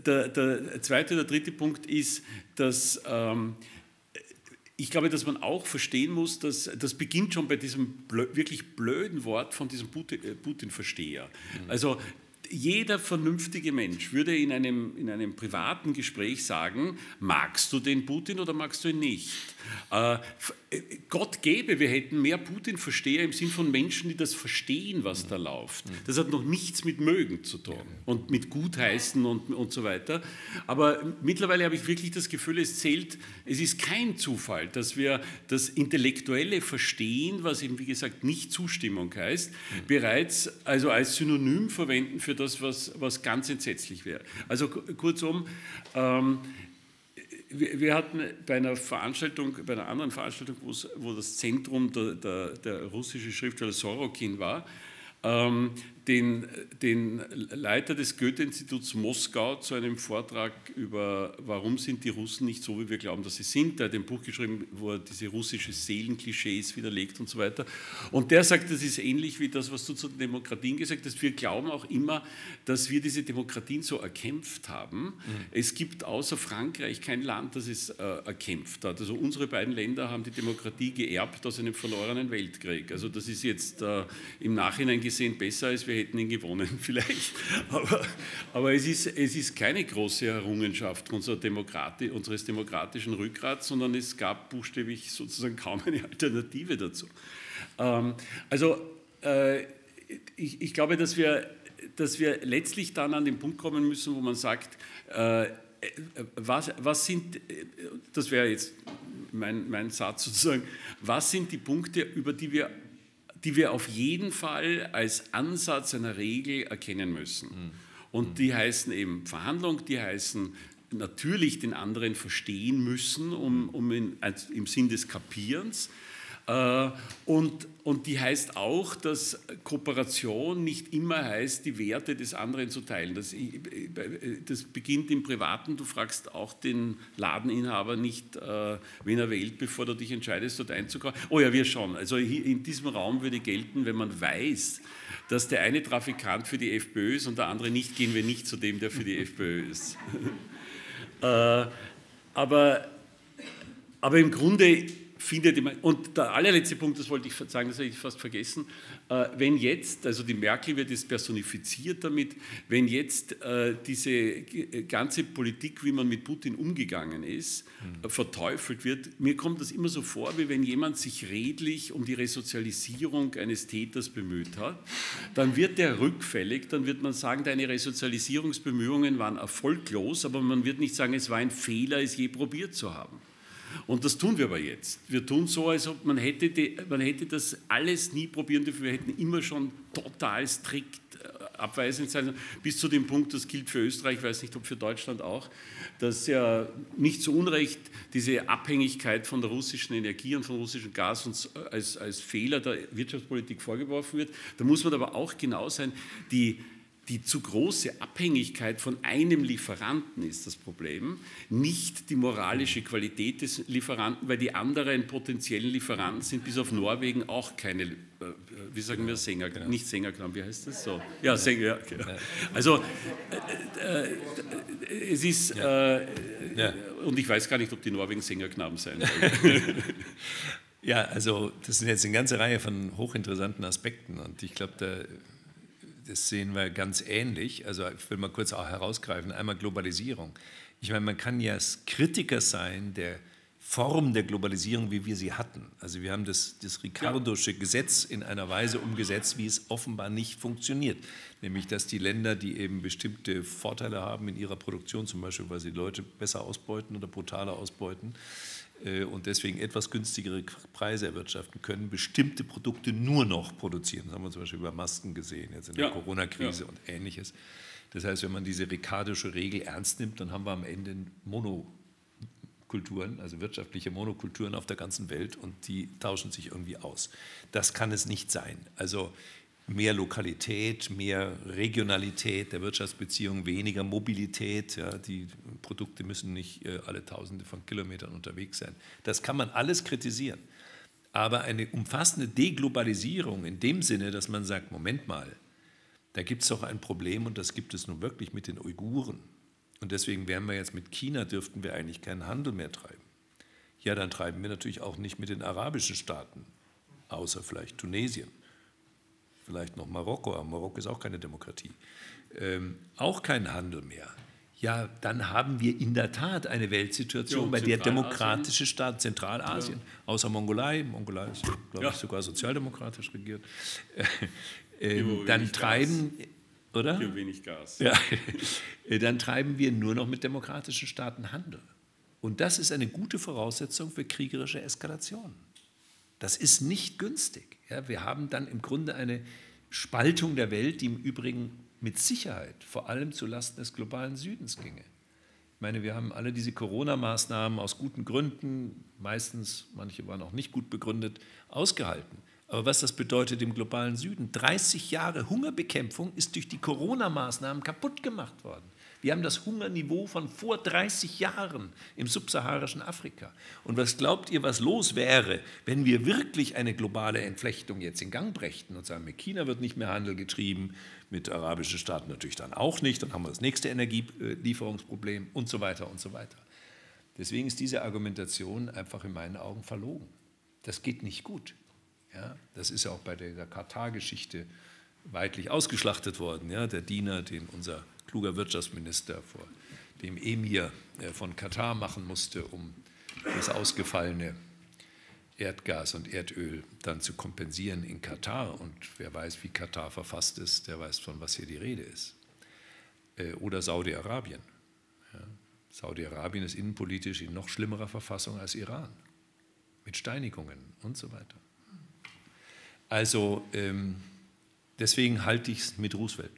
der, der zweite, der dritte Punkt ist, dass ähm, ich glaube, dass man auch verstehen muss, dass das beginnt schon bei diesem blö wirklich blöden Wort von diesem äh, Putin-Versteher. Mhm. Also jeder vernünftige Mensch würde in einem, in einem privaten Gespräch sagen, magst du den Putin oder magst du ihn nicht? Äh, äh, Gott gäbe, wir hätten mehr Putin-Versteher im Sinn von Menschen, die das verstehen, was da läuft. Das hat noch nichts mit Mögen zu tun und mit Gutheißen und, und so weiter. Aber mittlerweile habe ich wirklich das Gefühl, es zählt, es ist kein Zufall, dass wir das intellektuelle Verstehen, was eben wie gesagt nicht Zustimmung heißt, bereits also als Synonym verwenden für das, was, was ganz entsetzlich wäre. Also kurzum, ähm, wir, hatten bei einer Veranstaltung, bei einer anderen Veranstaltung, wo das Zentrum der, der, der russische Schriftsteller Sorokin war, ähm, den, den Leiter des Goethe-Instituts Moskau zu einem Vortrag über, warum sind die Russen nicht so, wie wir glauben, dass sie sind. Der hat ein Buch geschrieben, wo er diese russischen Seelenklischees widerlegt und so weiter. Und der sagt, das ist ähnlich wie das, was du zu den Demokratien gesagt hast. Wir glauben auch immer, dass wir diese Demokratien so erkämpft haben. Mhm. Es gibt außer Frankreich kein Land, das es äh, erkämpft hat. Also unsere beiden Länder haben die Demokratie geerbt aus einem verlorenen Weltkrieg. Also das ist jetzt äh, im Nachhinein gesehen besser, als wir hätten ihn gewonnen (laughs) vielleicht. Aber, aber es, ist, es ist keine große Errungenschaft Demokrati, unseres demokratischen Rückgrats, sondern es gab buchstäblich sozusagen kaum eine Alternative dazu. Ähm, also äh, ich, ich, glaube, dass wir, dass wir letztlich dann an den Punkt kommen müssen, wo man sagt, äh, was, was sind, das wäre jetzt mein, mein Satz sozusagen, was sind die Punkte, über die wir die wir auf jeden Fall als Ansatz einer Regel erkennen müssen. Mhm. Und die heißen eben Verhandlung, die heißen natürlich den anderen verstehen müssen, um, um in, im Sinn des Kapierens. Äh, und, und die heißt auch, dass Kooperation nicht immer heißt, die Werte des anderen zu teilen. Das, das beginnt im Privaten. Du fragst auch den Ladeninhaber nicht, äh, wen er wählt, bevor du dich entscheidest, dort einzukaufen. Oh ja, wir schon. Also in diesem Raum würde gelten, wenn man weiß, dass der eine Trafikant für die FPÖ ist und der andere nicht, gehen wir nicht zu dem, der für die FPÖ ist. (laughs) äh, aber, aber im Grunde finde, und der allerletzte Punkt, das wollte ich sagen, das habe ich fast vergessen, äh, wenn jetzt, also die Merkel wird jetzt personifiziert damit, wenn jetzt äh, diese ganze Politik, wie man mit Putin umgegangen ist, mhm. verteufelt wird, mir kommt das immer so vor, wie wenn jemand sich redlich um die Resozialisierung eines Täters bemüht hat, dann wird der rückfällig, dann wird man sagen, deine Resozialisierungsbemühungen waren erfolglos, aber man wird nicht sagen, es war ein Fehler, es je probiert zu haben. Und das tun wir aber jetzt. Wir tun so, als ob man hätte, die, man hätte das alles nie probieren dürfen. Wir hätten immer schon total strikt äh, abweisend sein, bis zu dem Punkt, das gilt für Österreich, ich weiß nicht, ob für Deutschland auch, dass ja nicht zu Unrecht diese Abhängigkeit von der russischen Energie und von russischem Gas uns als, als Fehler der Wirtschaftspolitik vorgeworfen wird. Da muss man aber auch genau sein, die die zu große Abhängigkeit von einem Lieferanten ist das Problem, nicht die moralische Qualität des Lieferanten, weil die anderen potenziellen Lieferanten sind bis auf Norwegen auch keine, äh, wie sagen wir, Sänger, genau. nicht Sängerknaben, wie heißt das so? Ja, Sänger, ja. Genau. Also äh, äh, es ist, äh, ja. und ich weiß gar nicht, ob die Norwegen Sängerknaben sein sollen. (laughs) Ja, also das sind jetzt eine ganze Reihe von hochinteressanten Aspekten und ich glaube, da das sehen wir ganz ähnlich. Also ich will mal kurz auch herausgreifen. Einmal Globalisierung. Ich meine, man kann ja Kritiker sein der Form der Globalisierung, wie wir sie hatten. Also wir haben das, das Ricardosche. Gesetz in einer Weise umgesetzt, wie es offenbar nicht funktioniert. Nämlich, dass die Länder, die eben bestimmte Vorteile haben in ihrer Produktion, zum Beispiel, weil sie Leute besser ausbeuten oder brutaler ausbeuten, und deswegen etwas günstigere Preise erwirtschaften können, bestimmte Produkte nur noch produzieren. Das haben wir zum Beispiel bei Masken gesehen, jetzt in der ja. Corona-Krise ja. und ähnliches. Das heißt, wenn man diese rekadische Regel ernst nimmt, dann haben wir am Ende Monokulturen, also wirtschaftliche Monokulturen auf der ganzen Welt und die tauschen sich irgendwie aus. Das kann es nicht sein. Also mehr Lokalität, mehr Regionalität der Wirtschaftsbeziehungen, weniger Mobilität. Ja, die Produkte müssen nicht äh, alle Tausende von Kilometern unterwegs sein. Das kann man alles kritisieren. Aber eine umfassende Deglobalisierung in dem Sinne, dass man sagt, Moment mal, da gibt es doch ein Problem und das gibt es nun wirklich mit den Uiguren. Und deswegen wären wir jetzt mit China, dürften wir eigentlich keinen Handel mehr treiben. Ja, dann treiben wir natürlich auch nicht mit den arabischen Staaten, außer vielleicht Tunesien vielleicht noch Marokko, aber Marokko ist auch keine Demokratie, ähm, auch keinen Handel mehr. Ja, dann haben wir in der Tat eine Weltsituation, ja, bei der demokratische Staaten, Zentralasien, ja. außer Mongolei, Mongolei ist, glaube ja. ich, sogar sozialdemokratisch regiert, (laughs) äh, dann treiben, Gas. oder? Für wenig Gas. Ja, dann treiben wir nur noch mit demokratischen Staaten Handel. Und das ist eine gute Voraussetzung für kriegerische Eskalation. Das ist nicht günstig. Ja, wir haben dann im Grunde eine Spaltung der Welt, die im Übrigen mit Sicherheit vor allem zulasten des globalen Südens ginge. Ich meine, wir haben alle diese Corona-Maßnahmen aus guten Gründen, meistens, manche waren auch nicht gut begründet, ausgehalten. Aber was das bedeutet im globalen Süden, 30 Jahre Hungerbekämpfung ist durch die Corona-Maßnahmen kaputt gemacht worden. Wir haben das Hungerniveau von vor 30 Jahren im subsaharischen Afrika. Und was glaubt ihr, was los wäre, wenn wir wirklich eine globale Entflechtung jetzt in Gang brächten und sagen, mit China wird nicht mehr Handel getrieben, mit arabischen Staaten natürlich dann auch nicht, dann haben wir das nächste Energielieferungsproblem und so weiter und so weiter. Deswegen ist diese Argumentation einfach in meinen Augen verlogen. Das geht nicht gut. Ja, das ist ja auch bei der Katar-Geschichte weitlich ausgeschlachtet worden. Ja, der Diener, den unser kluger Wirtschaftsminister vor dem Emir äh, von Katar machen musste, um das ausgefallene Erdgas und Erdöl dann zu kompensieren in Katar. Und wer weiß, wie Katar verfasst ist, der weiß, von was hier die Rede ist. Äh, oder Saudi-Arabien. Saudi-Arabien ist innenpolitisch in noch schlimmerer Verfassung als Iran, mit Steinigungen und so weiter. Also ähm, deswegen halte ich es mit Roosevelt.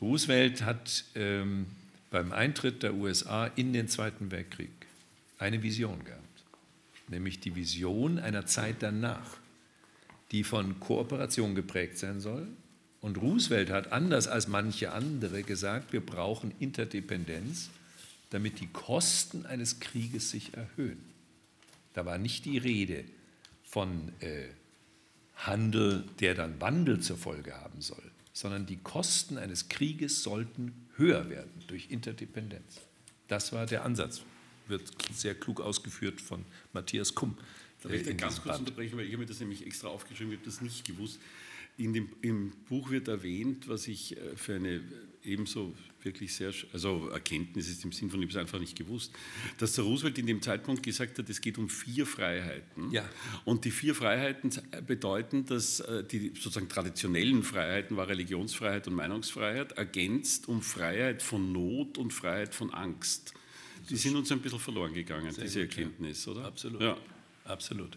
Roosevelt hat ähm, beim Eintritt der USA in den Zweiten Weltkrieg eine Vision gehabt, nämlich die Vision einer Zeit danach, die von Kooperation geprägt sein soll. Und Roosevelt hat anders als manche andere gesagt, wir brauchen Interdependenz, damit die Kosten eines Krieges sich erhöhen. Da war nicht die Rede von äh, Handel, der dann Wandel zur Folge haben soll, sondern die Kosten eines Krieges sollten höher werden durch Interdependenz. Das war der Ansatz wird sehr klug ausgeführt von Matthias Kumm. Darf ich da ganz kurz unterbrechen, weil ich habe mir das nämlich extra aufgeschrieben, ich habe das nicht gewusst. In dem, Im Buch wird erwähnt, was ich äh, für eine ebenso wirklich sehr, also Erkenntnis ist im Sinn von, ich habe es einfach nicht gewusst, dass der Roosevelt in dem Zeitpunkt gesagt hat, es geht um vier Freiheiten. Ja. Und die vier Freiheiten bedeuten, dass äh, die sozusagen traditionellen Freiheiten war Religionsfreiheit und Meinungsfreiheit, ergänzt um Freiheit von Not und Freiheit von Angst. Die sind uns ein bisschen verloren gegangen, Sehr diese ja. Erkenntnis, oder? Absolut. Ja. Absolut.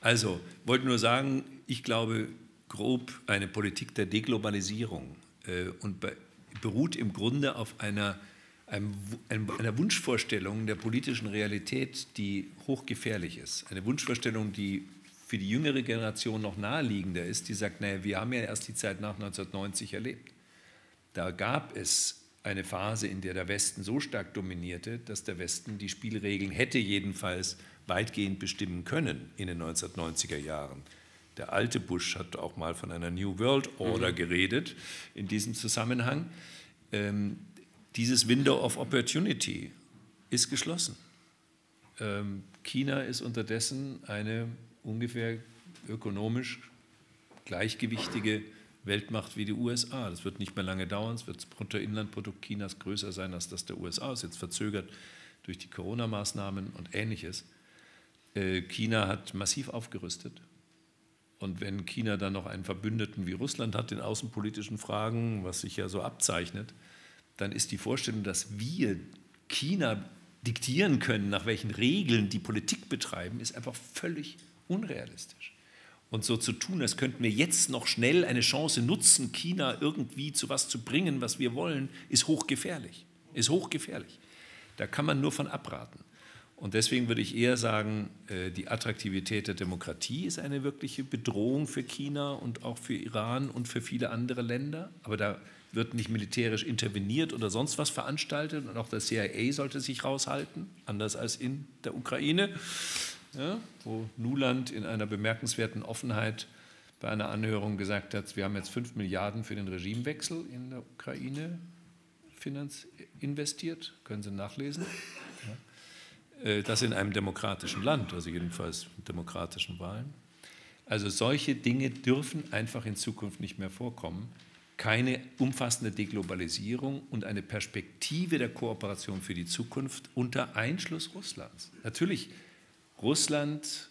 Also, wollte nur sagen, ich glaube, grob eine Politik der Deglobalisierung äh, und be beruht im Grunde auf einer, einem, einer Wunschvorstellung der politischen Realität, die hochgefährlich ist. Eine Wunschvorstellung, die für die jüngere Generation noch naheliegender ist, die sagt, naja, wir haben ja erst die Zeit nach 1990 erlebt. Da gab es eine Phase, in der der Westen so stark dominierte, dass der Westen die Spielregeln hätte jedenfalls weitgehend bestimmen können in den 1990er Jahren. Der alte Bush hat auch mal von einer New World Order Mhm. geredet in diesem Zusammenhang. Ähm, dieses Window of Opportunity ist geschlossen. Ähm, China ist unterdessen eine ungefähr ökonomisch gleichgewichtige Weltmacht wie die USA. Das wird nicht mehr lange dauern. Es wird das Bruttoinlandprodukt Chinas größer sein als das der USA. Es ist jetzt verzögert durch die Corona-Maßnahmen und Ähnliches. Äh, China hat massiv aufgerüstet. Und wenn China dann noch einen Verbündeten wie Russland hat in außenpolitischen Fragen, was sich ja so abzeichnet, dann ist die Vorstellung, dass wir China diktieren können, nach welchen Regeln die Politik betreiben, ist einfach völlig unrealistisch. Und so zu tun, als könnten wir jetzt noch schnell eine Chance nutzen, China irgendwie zu was zu bringen, was wir wollen, ist hochgefährlich. Ist hochgefährlich. Da kann man nur von abraten. Und deswegen würde ich eher sagen, äh, die Attraktivität der Demokratie ist eine wirkliche Bedrohung für China und auch für Iran und für viele andere Länder. Aber da wird nicht militärisch interveniert oder sonst was veranstaltet. Und auch der CIA sollte sich raushalten, anders als in der Ukraine, ja, wo Nuland in einer bemerkenswerten Offenheit bei einer Anhörung gesagt hat, wir haben jetzt 5 Milliarden für den Regimewechsel in der Ukraine finanz investiert. Können Sie nachlesen. Äh, Das in einem demokratischen Land, also jedenfalls mit demokratischen Wahlen. Also solche Dinge dürfen einfach in Zukunft nicht mehr vorkommen. Keine umfassende Deglobalisierung und eine Perspektive der Kooperation für die Zukunft unter Einschluss Russlands. Natürlich, Russland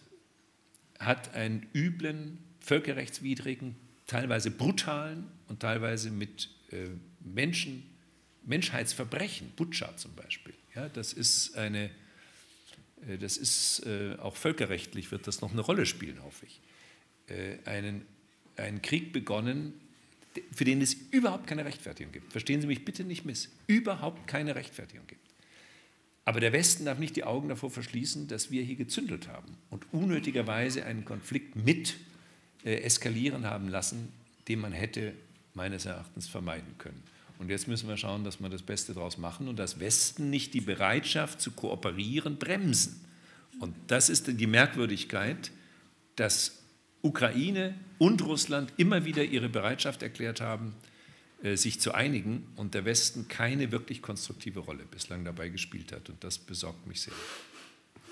hat einen üblen, völkerrechtswidrigen, teilweise brutalen und teilweise mit äh, Menschen, Menschheitsverbrechen, Butscha zum Beispiel. Ja, das ist eine das ist äh, auch völkerrechtlich wird das noch eine Rolle spielen, hoffe ich. Äh, einen, einen Krieg begonnen, für den es überhaupt keine Rechtfertigung gibt. Verstehen Sie mich bitte nicht miss. Überhaupt keine Rechtfertigung gibt. Aber der Westen darf nicht die Augen davor verschließen, dass wir hier gezündelt haben und unnötigerweise einen Konflikt mit äh, eskalieren haben lassen, den man hätte meines Erachtens vermeiden können. Und jetzt müssen wir schauen, dass wir das Beste daraus machen und dass Westen nicht die Bereitschaft zu kooperieren bremsen. Und das ist die Merkwürdigkeit, dass Ukraine und Russland immer wieder ihre Bereitschaft erklärt haben, äh, sich zu einigen und der Westen keine wirklich konstruktive Rolle bislang dabei gespielt hat. Und das besorgt mich sehr.